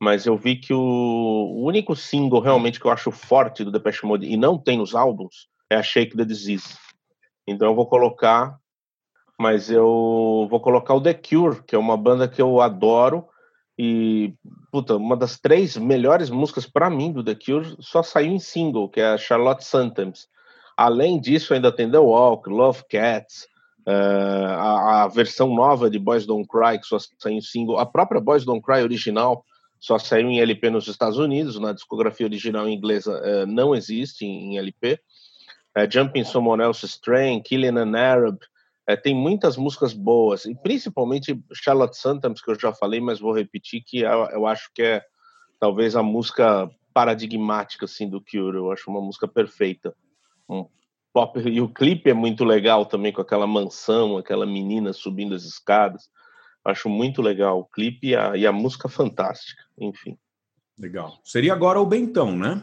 mas eu vi que o, o único single realmente que eu acho forte do Depeche Mode e não tem nos álbuns é a Shake the Disease. Então eu vou colocar, mas eu vou colocar o The Cure, que é uma banda que eu adoro e puta, uma das três melhores músicas para mim do The Cure só saiu em single, que é a Charlotte Santems. Além disso, ainda tem The Walk, Love Cats, eh, a, a versão nova de Boys Don't Cry, que só saiu em single, a própria Boys Don't Cry original só saiu em LP nos Estados Unidos, na discografia original inglesa eh, não existe em, em LP. Eh, Jumping Someone Else's Train, Killing an Arab, eh, tem muitas músicas boas, e principalmente Charlotte Santems, que eu já falei, mas vou repetir, que eu, eu acho que é talvez a música paradigmática assim do Cure. Eu acho uma música perfeita. Um pop e o clipe é muito legal também com aquela mansão, aquela menina subindo as escadas. Acho muito legal o clipe e a, e a música fantástica. Enfim. Legal. Seria agora o Bentão, né?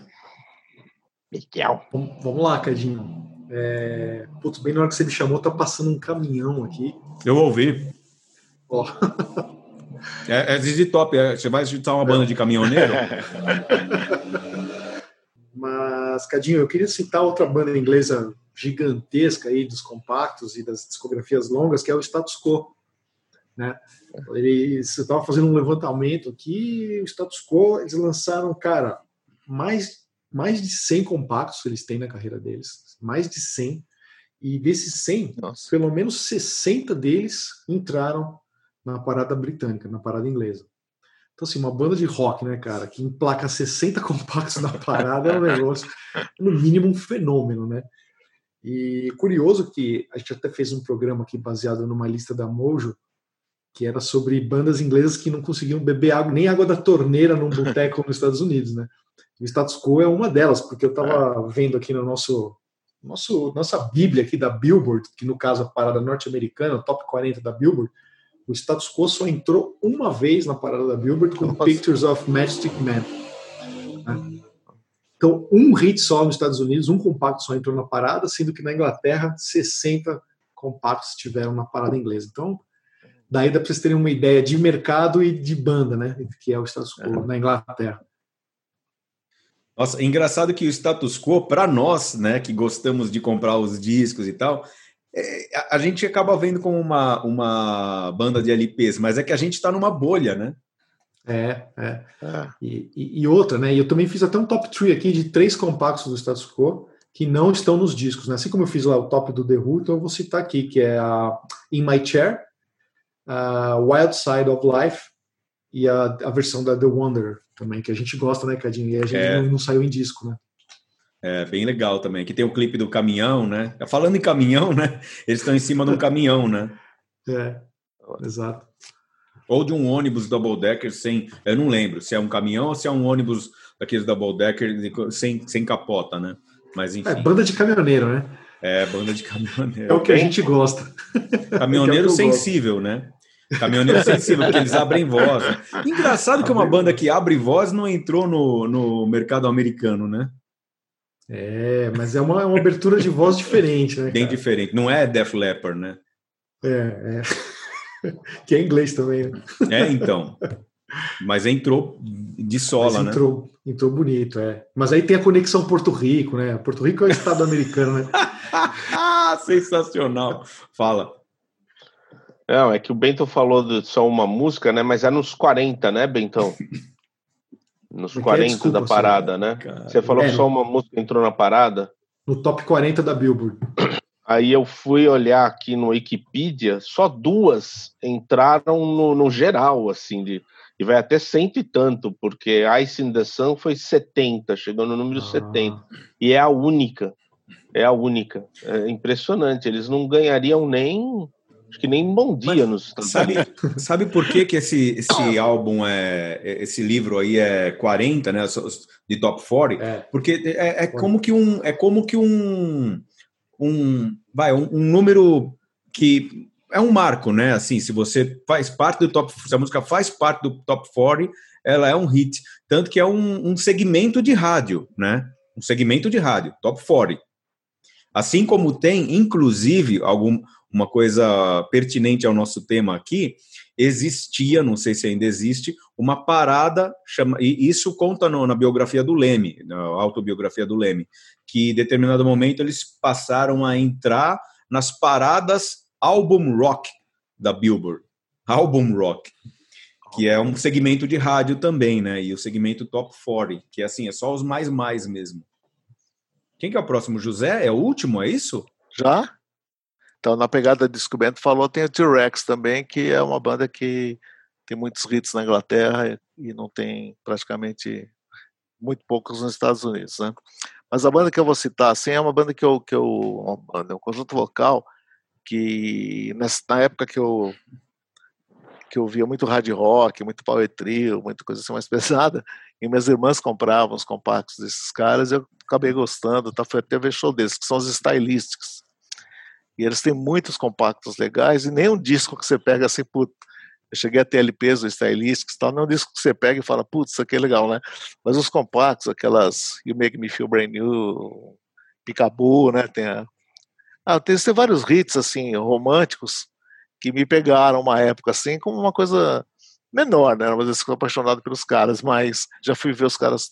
Miguel. Vamos, vamos lá, Cadinho. É... Putz, bem na hora que você me chamou, tá passando um caminhão aqui. Eu ouvi. Ó, É, é ZZ Top. é- você vai citar uma banda de caminhoneiro? Mas, Cadinho, eu queria citar outra banda inglesa gigantesca aí dos compactos e das discografias longas, que é o Status Quo. Né? Eles estavam fazendo um levantamento aqui, o Status Quo, eles lançaram, cara, mais, mais de 100 compactos eles têm na carreira deles, mais de 100. E desses 100, Nossa. pelo menos 60 deles entraram na parada britânica, na parada inglesa. Então, assim, uma banda de rock, né, cara, que emplaca 60 compactos na parada é um negócio, no mínimo, um fenômeno, né? E curioso que a gente até fez um programa aqui baseado numa lista da Mojo, que era sobre bandas inglesas que não conseguiam beber água, nem água da torneira num boteco nos Estados Unidos, né? O Status Quo é uma delas, porque eu estava vendo aqui no nosso, nosso nossa bíblia aqui da Billboard, que no caso a parada norte-americana, top 40 da Billboard, o Status Quo só entrou uma vez na parada da Billboard com Nossa. Pictures of Matchstick Man. né? Então, um hit só nos Estados Unidos, um compacto só entrou na parada, sendo que na Inglaterra 60 compactos estiveram na parada inglesa. Então, daí dá para vocês terem uma ideia de mercado e de banda, né? Que é o Status Quo na Inglaterra. Nossa, engraçado que o status quo, para nós, né, que gostamos de comprar os discos e tal, é, a, a gente acaba vendo como uma, uma banda de LPs, mas é que a gente está numa bolha, né? É, é. É. E, e- e outra, né? E eu também fiz até um top 3 aqui de três compactos do Status Quo que não estão nos discos, né? Assim como eu fiz lá o top do The Who, então eu vou citar aqui, que é a In My Chair, a Wild Side of Life e a, a versão da The Wonder também, que a gente gosta, né, Cadinho? E a gente É. não, não saiu em disco, né? É bem legal também. Que tem o clipe do caminhão, né? Falando em caminhão, né? Eles estão em cima de um caminhão, né? É, exato. Ou de um ônibus double decker sem. Eu não lembro se é um caminhão ou se é um ônibus daqueles double decker de- sem, sem capota, né? Mas enfim, É, banda de caminhoneiro, né? é banda de É caminhoneiro. o que a gente gosta. Caminhoneiro É eu gosto. sensível, né? Caminhoneiro sensível, porque eles abrem voz. Engraçado que uma banda que abre voz não entrou no, no mercado americano, né? É, mas é uma, é uma abertura de voz diferente, né? Bem cara? diferente. Não é Def Leppard, né? É, é. que é inglês também, né? É, então. Mas entrou de sola, Mas né? entrou, entrou bonito, é. Mas aí tem a conexão Porto Rico, né? Porto Rico é o estado americano, né? Ah, sensacional. Fala. Não, é que o Bento falou de só uma música, né? Mas é nos 40, né, Bentão? Nos Porque, 40 desculpa, da parada, né? Cara. Você falou É. que só uma música entrou na parada. No top 40 da Billboard. Aí eu fui olhar aqui no Wikipedia, só duas entraram no, no geral, assim, de, e vai até cento e tanto, porque Ice in the Sun foi 70, chegou no número Ah. 70. E é a única. É a única. É impressionante. Eles não ganhariam nem. Acho que nem bom dia Mas nos Estados Sabe, Unidos. sabe por que, que esse, esse álbum é. Esse livro aí é 40, né? De top 40? É, Porque é, é como que um. É como que um. um vai, um, um número que é um marco, né? Assim, se você faz parte do top. Se a música faz parte do top 40, ela é um hit. Tanto que é um, um segmento de rádio, né? Um segmento de rádio, top 40. Assim como tem, inclusive, algum, uma coisa pertinente ao nosso tema aqui, existia, não sei se ainda existe, uma parada, chama, e isso conta no, na biografia do Leme, na autobiografia do Leme, que em determinado momento eles passaram a entrar nas paradas album rock da Billboard. Album rock, que é um segmento de rádio também, né? E o segmento top 40, que é assim, é só os mais mais mesmo. Quem que é o próximo? José? É o último, é isso? Já? Então, na pegada de descoberto, falou, tem o T-Rex também, que é uma banda que tem muitos hits na Inglaterra e não tem praticamente muito poucos nos Estados Unidos, né? Mas a banda que eu vou citar, assim, é uma banda que eu, que eu um conjunto vocal que nessa, na época que eu que eu via muito hard rock, muito power trio, muita coisa assim mais pesada, E minhas irmãs compravam os compactos desses caras eu acabei gostando, tá? Foi até ver show deles, que são os Stylistics. E eles têm muitos compactos legais e nem um disco que você pega assim, puto. Eu cheguei a ter LPs do Stylistics e tal, é um disco que você pega e fala, putz, isso aqui é legal, né? Mas os compactos, aquelas You Make Me Feel Brand New, Picaboo, né? Tem, a... ah, tem, tem vários hits, assim, românticos que me pegaram uma época, assim, como uma coisa menor, né? Mas eu sou apaixonado pelos caras, mas já fui ver os caras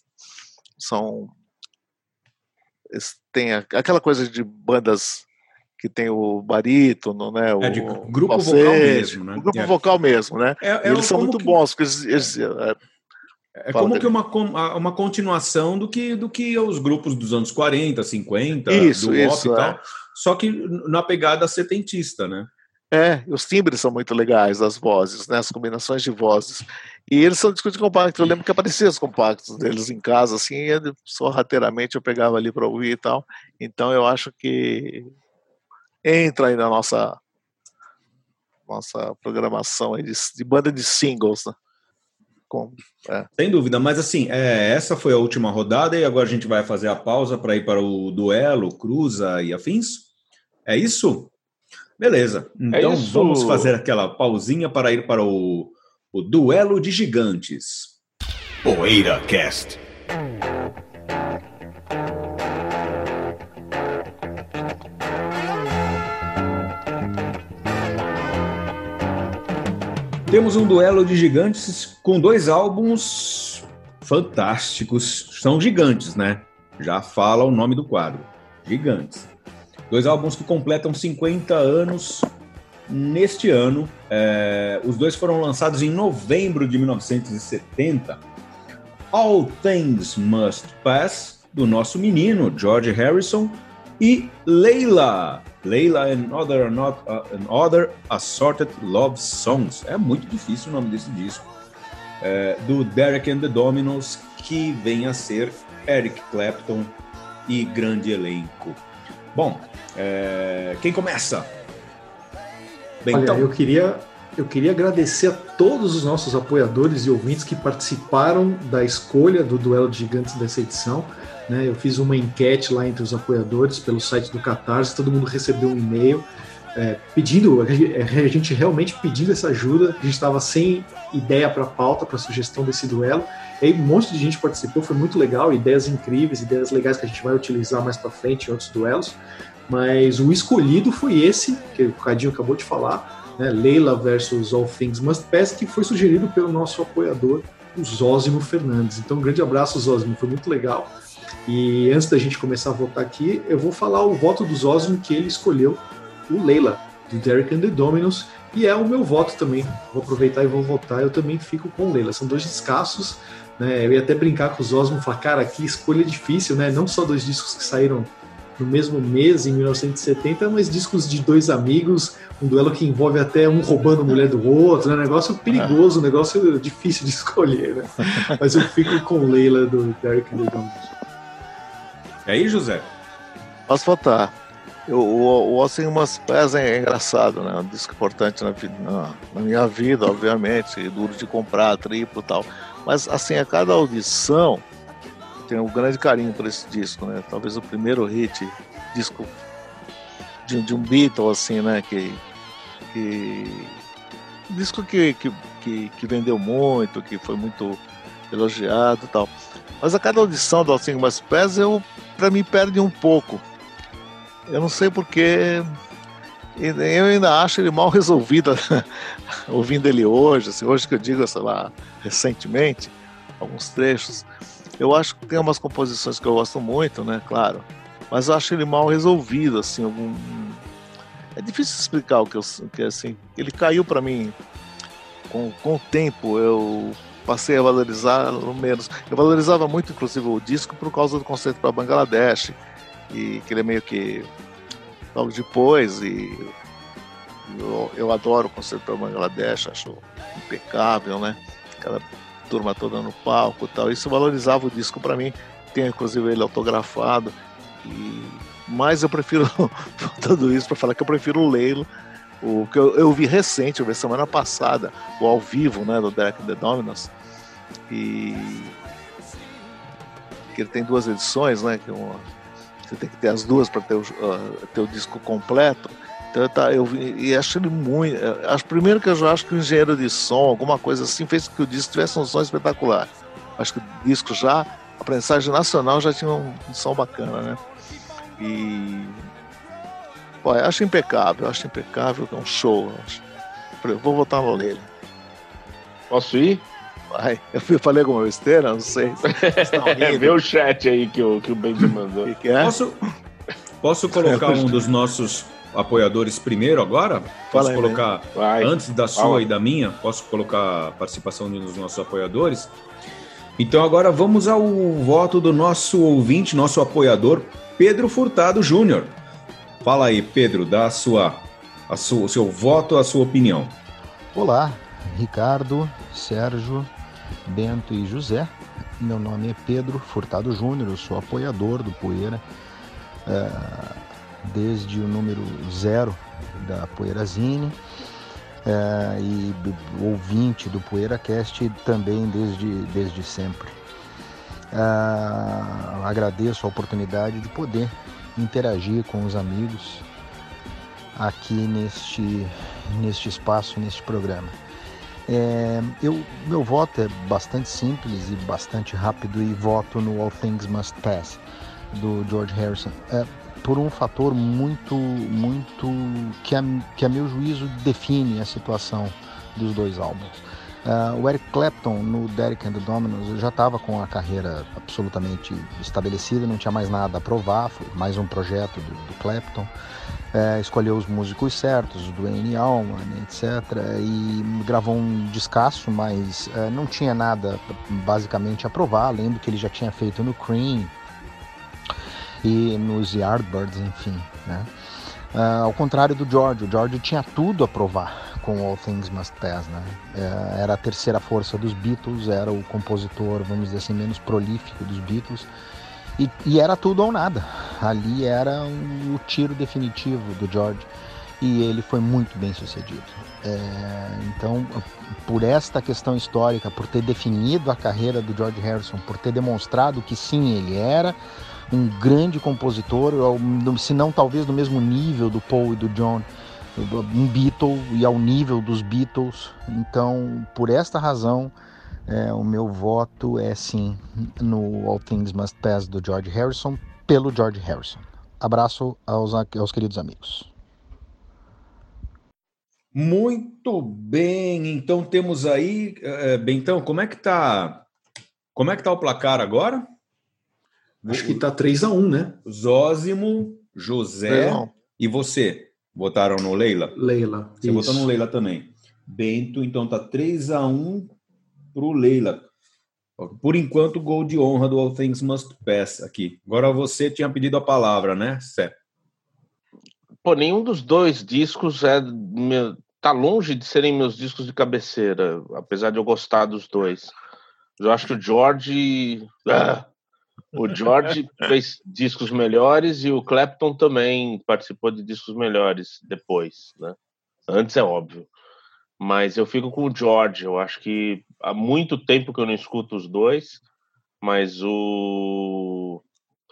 são tem aquela coisa de bandas que tem o barítono, né? O é de grupo falsete, vocal mesmo, né? O grupo é. vocal mesmo, né? É, é eles são muito que... bons, porque eles, eles é, é como dele. que uma, uma continuação do que, do que os grupos dos anos 40, 50, isso, do isso, e tal, é. só que na pegada setentista, né? É, os timbres são muito legais das vozes, né? As combinações de vozes. E eles são discos de compacto. Eu lembro que apareciam os compactos deles em casa, assim, e sorrateiramente eu pegava ali para ouvir e tal. Então eu acho que entra aí na nossa nossa programação aí de, de banda de singles, né? Com, é. Sem dúvida, mas assim, é, essa foi a última rodada e agora a gente vai fazer a pausa para ir para o duelo, cruza e afins? É isso? Beleza. É então é vamos fazer aquela pausinha para ir para o, o duelo de gigantes. Poeira Cast. Temos um duelo de gigantes com dois álbuns fantásticos. São gigantes, né? Já fala o nome do quadro. Gigantes. Dois álbuns que completam 50 anos neste ano. É, os dois foram lançados em novembro de 1970. All Things Must Pass, do nosso menino George Harrison, e Leila, Leila and Other, not, uh, and other Assorted Love Songs. É muito difícil o nome desse disco. É, do Derek and the Dominos, que vem a ser Eric Clapton e grande elenco. Bom, é... quem começa? Bem, Olha, então... eu queria eu queria agradecer a todos os nossos apoiadores e ouvintes que participaram da escolha do Duelo de Gigantes dessa edição. Né? Eu fiz uma enquete lá entre os apoiadores pelo site do Catarse, todo mundo recebeu um e-mail é, pedindo, a gente realmente pedindo essa ajuda. A gente estava sem ideia para pauta, para sugestão desse duelo. E aí um monte de gente participou, foi muito legal, ideias incríveis, ideias legais que a gente vai utilizar mais para frente em outros duelos. Mas o escolhido foi esse, que o Cadinho acabou de falar, né? Leila versus All Things Must Pass, que foi sugerido pelo nosso apoiador, o Zózimo Fernandes. Então, um grande abraço, Zózimo, foi muito legal. E antes da gente começar a votar aqui, eu vou falar o voto do Zózimo que ele escolheu, o Leila, do Derek and the Dominos, e é o meu voto também. Vou aproveitar e vou votar, eu também fico com o Leila. São dois descassos, né? Eu ia até brincar com os e falar, cara, que escolha difícil, né? Não só dois discos que saíram no mesmo mês, em 1970, mas discos de dois amigos, um duelo que envolve até um roubando a mulher do outro, é né? negócio perigoso, um negócio difícil de escolher, né? Mas eu fico com Leila do Derek and the É aí, José? Posso votar. Eu, o, o Ossing Umas Pés é engraçado, né? Um disco importante na, na, na, minha vida, obviamente, duro de comprar, triplo e tal. Mas, assim, a cada audição, tenho um grande carinho por esse disco, né? Talvez o primeiro hit, disco de, de um Beatle, assim, né? Que, que disco que, que, que, que, vendeu muito, que foi muito elogiado, tal. Mas a cada audição do Alcinho Mais Pés, eu para mim perde um pouco. Eu não sei porque eu ainda acho ele mal resolvido ouvindo ele hoje, assim, hoje que eu digo, sei lá, recentemente, alguns trechos. Eu acho que tem umas composições que eu gosto muito, né? Claro. Mas eu acho ele mal resolvido, assim, algum. É difícil explicar o que eu que assim. Ele caiu para mim com, com o tempo. Eu passei a valorizar menos. Eu valorizava muito, inclusive, o disco por causa do conceito para Bangladesh e que ele é meio que logo depois e eu, eu adoro o conceito para Bangladesh, acho impecável, né? Aquela turma toda no palco tal. Isso valorizava o disco para mim. Tem inclusive ele autografado. E... Mas eu prefiro tudo isso para falar que eu prefiro o Leilo. O que eu, eu vi recente, eu vi semana passada, o ao vivo, né, do Derek The Dominos. E que ele tem duas edições, né? Que uma, você tem que ter as duas para ter, uh, ter o disco completo. Então, tá, eu e acho ele muito. Acho primeiro que eu já acho que o engenheiro de som, alguma coisa assim, fez que o disco tivesse um som espetacular. Acho que o disco já, a prensagem nacional já tinha um, um som bacana, né? E eu acho impecável, acho impecável, é um show. Acho. Vou votar no nele. Posso ir? Vai. Eu falei alguma besteira? Não sei. é, vê o chat aí que o, que o Benji mandou. Que que é? Posso, posso colocar um dos nossos apoiadores primeiro agora? Posso Fala colocar, aí, antes da sua Fala. e da minha, posso colocar a participação de um dos nossos apoiadores? Então agora vamos ao voto do nosso ouvinte, nosso apoiador, Pedro Furtado Júnior. Fala aí, Pedro, dá a sua, a sua, o seu voto, a sua opinião. Olá, Ricardo, Sérgio, Bento e José. Meu nome é Pedro Furtado Júnior, eu sou apoiador do Poeira é, desde o número zero da Poeirazine é, e ouvinte do PoeiraCast também desde, desde sempre. É, agradeço a oportunidade de poder interagir com os amigos aqui neste, neste espaço, neste programa. É, eu, meu voto é bastante simples e bastante rápido e voto no All Things Must Pass do George Harrison. É, por um fator muito, muito que a, que a meu juízo define a situação dos dois álbuns. Uh, o Eric Clapton no Derek and the Dominos já estava com a carreira absolutamente estabelecida, não tinha mais nada a provar, foi mais um projeto do, do Clapton é, escolheu os músicos certos, Dwayne Allman, etc. E gravou um descasso, mas é, não tinha nada basicamente a provar. Lembro que ele já tinha feito no Cream e nos Yardbirds, enfim. Né? Uh, ao contrário do George, o George tinha tudo a provar com All Things Must Pass, né? Uh, era a terceira força dos Beatles, era o compositor, vamos dizer assim, menos prolífico dos Beatles e, e era tudo ou nada. Ali era um, o tiro definitivo do George e ele foi muito bem sucedido. É, então, por esta questão histórica, por ter definido a carreira do George Harrison, por ter demonstrado que sim, ele era um grande compositor, se não talvez do mesmo nível do Paul e do John, um Beatle e ao nível dos Beatles. Então, por esta razão, é, o meu voto é sim no All Things Must Pass do George Harrison, pelo George Harrison. Abraço aos, aos queridos amigos. Muito bem, então temos aí, é, Bentão, como é que tá? Como é que tá o placar agora? Acho que tá 3 a 1, né? Zózimo, José e você votaram no Leila? Leila. Você isso. votou no Leila também. Bento, então tá 3 a 1 para o Leila. Por enquanto, gol de honra do All Things Must Pass aqui. Agora você tinha pedido a palavra, né, Sé? Pô, nenhum dos dois discos é meu, tá longe de serem meus discos de cabeceira, apesar de eu gostar dos dois. Eu acho que o George, ah, o George fez discos melhores e o Clapton também participou de discos melhores depois, né? Antes é óbvio mas eu fico com o George. Eu acho que há muito tempo que eu não escuto os dois, mas o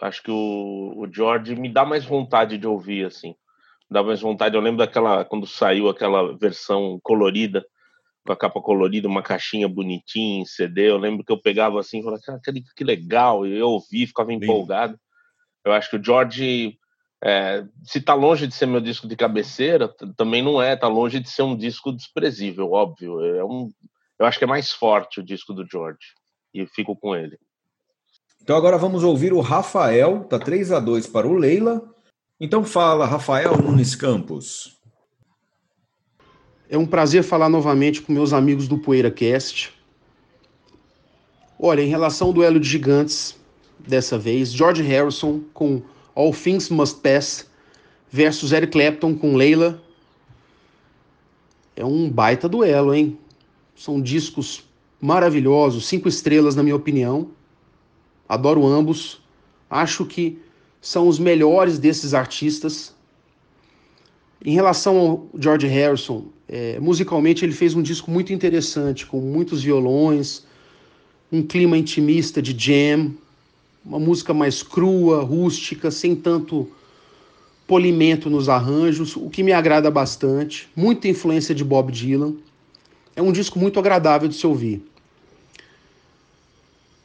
acho que o, o George me dá mais vontade de ouvir assim. dá mais vontade. Eu lembro daquela quando saiu aquela versão colorida com a capa colorida, uma caixinha bonitinha em CD. Eu lembro que eu pegava assim, e falava, que, que legal, e eu ouvi, ficava empolgado. Eu acho que o George é, se está longe de ser meu disco de cabeceira, também não é, está longe de ser um disco desprezível, óbvio. É um, eu acho que é mais forte o disco do George e fico com ele. Então agora vamos ouvir o Rafael, tá 3 a 2 para o Leila. Então fala, Rafael Nunes Campos. É um prazer falar novamente com meus amigos do PoeiraCast. Olha, em relação ao duelo de gigantes, dessa vez, George Harrison com All Things Must Pass versus Eric Clapton com Leila. É um baita duelo, hein? São discos maravilhosos, cinco estrelas na minha opinião. Adoro ambos. Acho que são os melhores desses artistas. Em relação ao George Harrison, é, musicalmente ele fez um disco muito interessante, com muitos violões, um clima intimista de jam, uma música mais crua, rústica, sem tanto polimento nos arranjos, o que me agrada bastante. Muita influência de Bob Dylan. É um disco muito agradável de se ouvir.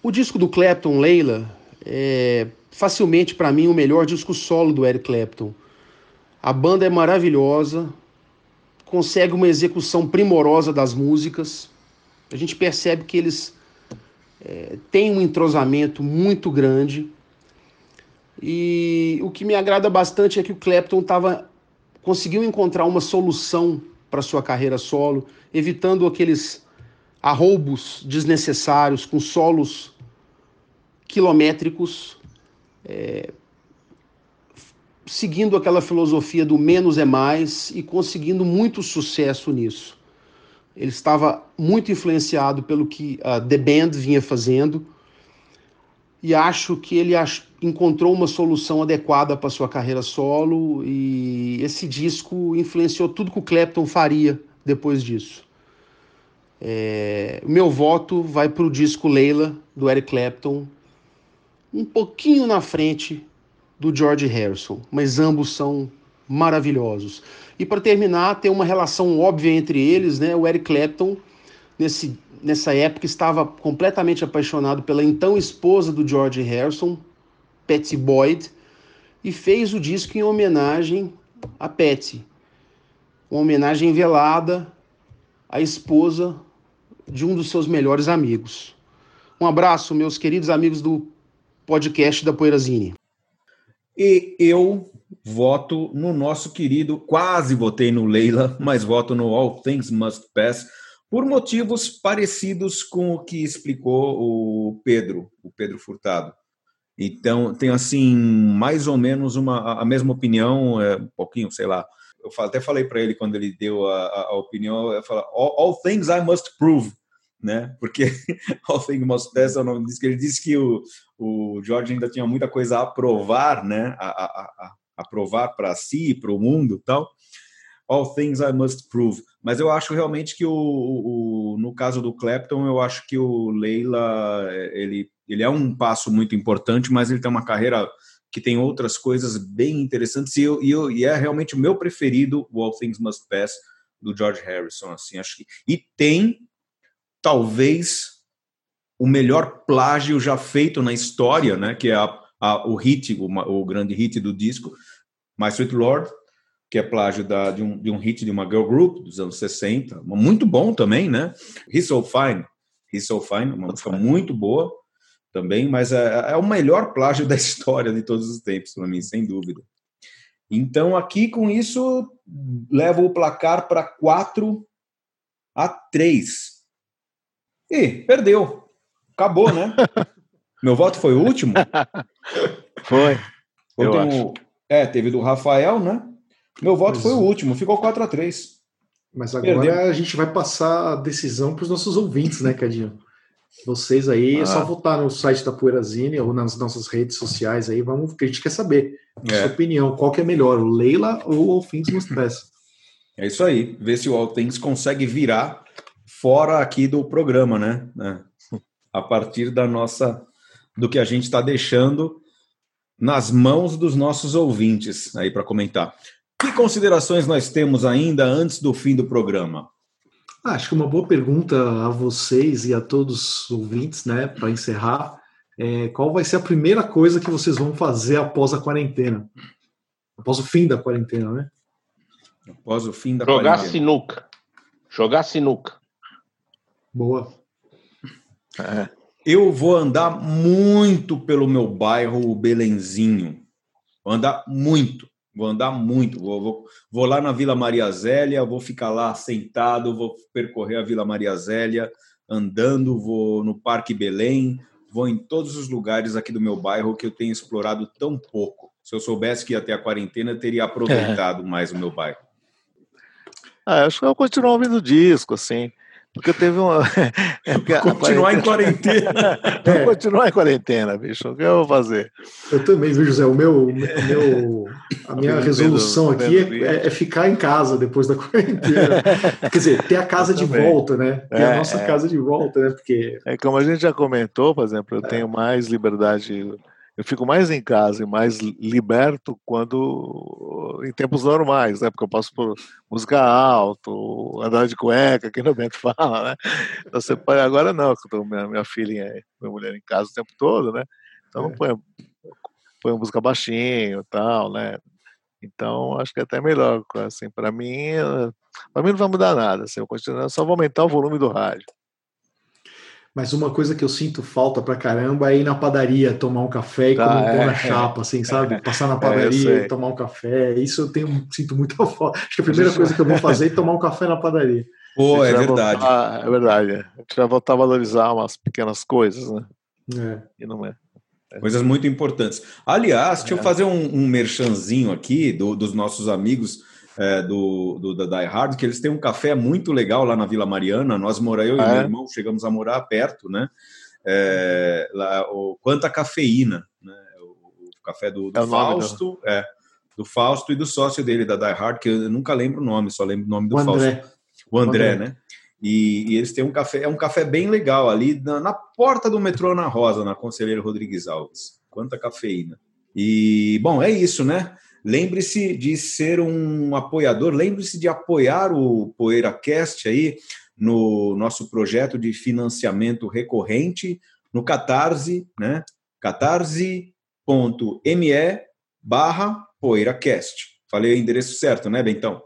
O disco do Clapton, Leila, é facilmente para mim o melhor disco solo do Eric Clapton. A banda é maravilhosa, consegue uma execução primorosa das músicas. A gente percebe que eles é, têm um entrosamento muito grande. E o que me agrada bastante é que o Clapton tava, conseguiu encontrar uma solução para sua carreira solo, evitando aqueles arroubos desnecessários com solos quilométricos, é, seguindo aquela filosofia do menos é mais e conseguindo muito sucesso nisso. Ele estava muito influenciado pelo que a The Band vinha fazendo e acho que ele encontrou uma solução adequada para sua carreira solo e esse disco influenciou tudo que o Clapton faria depois disso. É, meu voto vai para o disco Leila, do Eric Clapton, um pouquinho na frente do George Harrison, mas ambos são maravilhosos. E para terminar, tem uma relação óbvia entre eles, né? O Eric Clapton, nesse, nessa época, estava completamente apaixonado pela então esposa do George Harrison, Patsy Boyd, e fez o disco em homenagem a Patsy. Uma homenagem velada à esposa de um dos seus melhores amigos. Um abraço, meus queridos amigos do podcast da Poeirazine. E eu voto no nosso querido, quase votei no Leila, mas voto no All Things Must Pass, por motivos parecidos com o que explicou o Pedro, o Pedro Furtado. Então, tenho assim, mais ou menos uma, a mesma opinião, é, um pouquinho, sei lá. Eu até falei para ele quando ele deu a, a, a opinião, eu falo, all, all things I must prove né? Porque All Things Must Pass é o nome que ele disse que o, o George ainda tinha muita coisa a provar, né? A, a, a, a provar para si, para o mundo tal. All Things I Must Prove. Mas eu acho realmente que o, o, no caso do Clapton, eu acho que o Leila, ele, ele é um passo muito importante, mas ele tem uma carreira que tem outras coisas bem interessantes e, eu, e, eu, e é realmente o meu preferido, o All Things Must Pass, do George Harrison, assim, acho que... E tem talvez o melhor plágio já feito na história, né? Que é a, a, o hit, o, o, grande hit do disco, My Sweet Lord, que é plágio da, de, um, de um hit de uma girl group dos anos 60, muito bom também, né? He's So Fine, He's So Fine, uma música muito boa também, mas é, é o melhor plágio da história de todos os tempos, para mim, sem dúvida. Então, aqui com isso, levo o placar para 4 a 3 e perdeu. Acabou, né? Meu voto foi o último? Foi. Último, é, teve do Rafael, né? Meu voto Mas... foi o último, ficou 4 a 3 Mas agora Perdeu. a gente vai passar a decisão para os nossos ouvintes, né, Cadinho? Vocês aí, ah. é só ah. votar no site da Poeirazine ou nas nossas redes sociais aí, vamos, que a gente quer saber a é. sua opinião, qual que é melhor, o Leila ou o Things Must Pass? É isso aí, ver se o All Things consegue virar fora aqui do programa, né? É. A partir da nossa, do que a gente está deixando nas mãos dos nossos ouvintes aí para comentar. Que considerações nós temos ainda antes do fim do programa? Ah, acho que uma boa pergunta a vocês e a todos os ouvintes, né, para encerrar, é, qual vai ser a primeira coisa que vocês vão fazer após a quarentena? Após o fim da quarentena, né? Após o fim da Jogar quarentena. Jogar sinuca. Jogar sinuca. Boa. É. Eu vou andar muito pelo meu bairro Belenzinho. Vou andar muito. Vou andar muito. Vou, vou, vou lá na Vila Maria Zélia, vou ficar lá sentado, vou percorrer a Vila Maria Zélia andando, vou no Parque Belém, vou em todos os lugares aqui do meu bairro que eu tenho explorado tão pouco. Se eu soubesse que ia ter a quarentena, eu teria aproveitado é. mais o meu bairro. Ah, acho que eu continuo ouvindo disco, assim. Porque teve uma. É continuar em quarentena. é. Continuar em quarentena, bicho. O que eu vou fazer? Eu também, viu, José? O meu, o meu A minha resolução aqui é, é, ficar em casa depois da quarentena. Quer dizer, ter a casa de volta, né? Ter a nossa casa de volta, né? Porque. É como a gente já comentou, por exemplo, eu tenho mais liberdade eu fico mais em casa e mais liberto quando em tempos normais, né? Porque eu passo por música alto, andar de cueca, que no Bento fala, né? Então, você agora não, eu minha, minha filha, minha mulher em casa o tempo todo, né? Então não põe, põe música baixinho, tal, né? Então acho que é até melhor, assim, para mim, para mim não vai mudar nada, assim, eu continuo, só vou aumentar o volume do rádio. Mas uma coisa que eu sinto falta pra caramba é ir na padaria tomar um café e ah, comer um pão é, na chapa, assim, sabe? É, Passar na é, padaria é, e tomar um café. Isso eu tenho, sinto muita falta. Acho que a primeira coisa que eu vou fazer é tomar um café na padaria. Pô, é verdade. Voltar, é verdade. A gente vai voltar a valorizar umas pequenas coisas, né? É. E não é. Coisas muito importantes. Aliás, deixa eu fazer um, um merchanzinho aqui do, dos nossos amigos é, do, do, da Die Hard, que eles têm um café muito legal lá na Vila Mariana. Nós moramos, eu ah, e meu é? irmão chegamos a morar perto, né? É, lá, o, quanta cafeína, né? O, o café do, do é Fausto, é, do Fausto e do sócio dele da Die Hard, que eu nunca lembro o nome, só lembro o nome do o Fausto. André. O André, André. né? E, e, eles têm um café, é um café bem legal ali na, na porta do metrô na Rosa, na Conselheiro Rodrigues Alves. Quanta cafeína. E, bom, é isso, né? Lembre-se de ser um apoiador, lembre-se de apoiar o PoeiraCast aí no nosso projeto de financiamento recorrente no Catarse, né? catarse.me barra PoeiraCast. Falei o endereço certo, né, Bentão?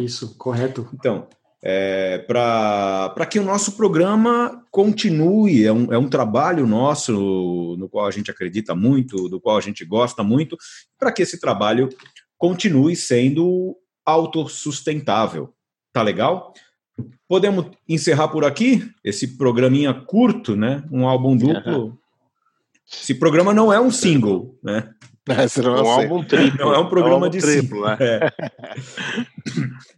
Isso, correto. Então, é, para que o nosso programa continue. É um, é um trabalho nosso no qual a gente acredita muito, do qual a gente gosta muito, para que esse trabalho continue sendo autossustentável. Tá legal? Podemos encerrar por aqui esse programinha curto, né? Um álbum duplo. Esse programa não é um single, né? É, não é um álbum triplo. Não é um programa é um de triplo, né? É.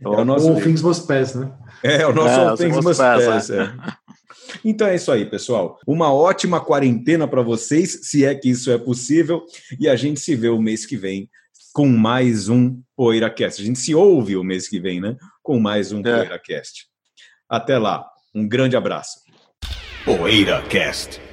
é o nosso All Things Must Pass, né? É, o nosso é, All Things Must Pass. É. Então é isso aí, pessoal. Uma ótima quarentena para vocês, se é que isso é possível, e a gente se vê o mês que vem com mais um PoeiraCast. A gente se ouve o mês que vem, né? Com mais um é. PoeiraCast. Até lá. Um grande abraço. PoeiraCast.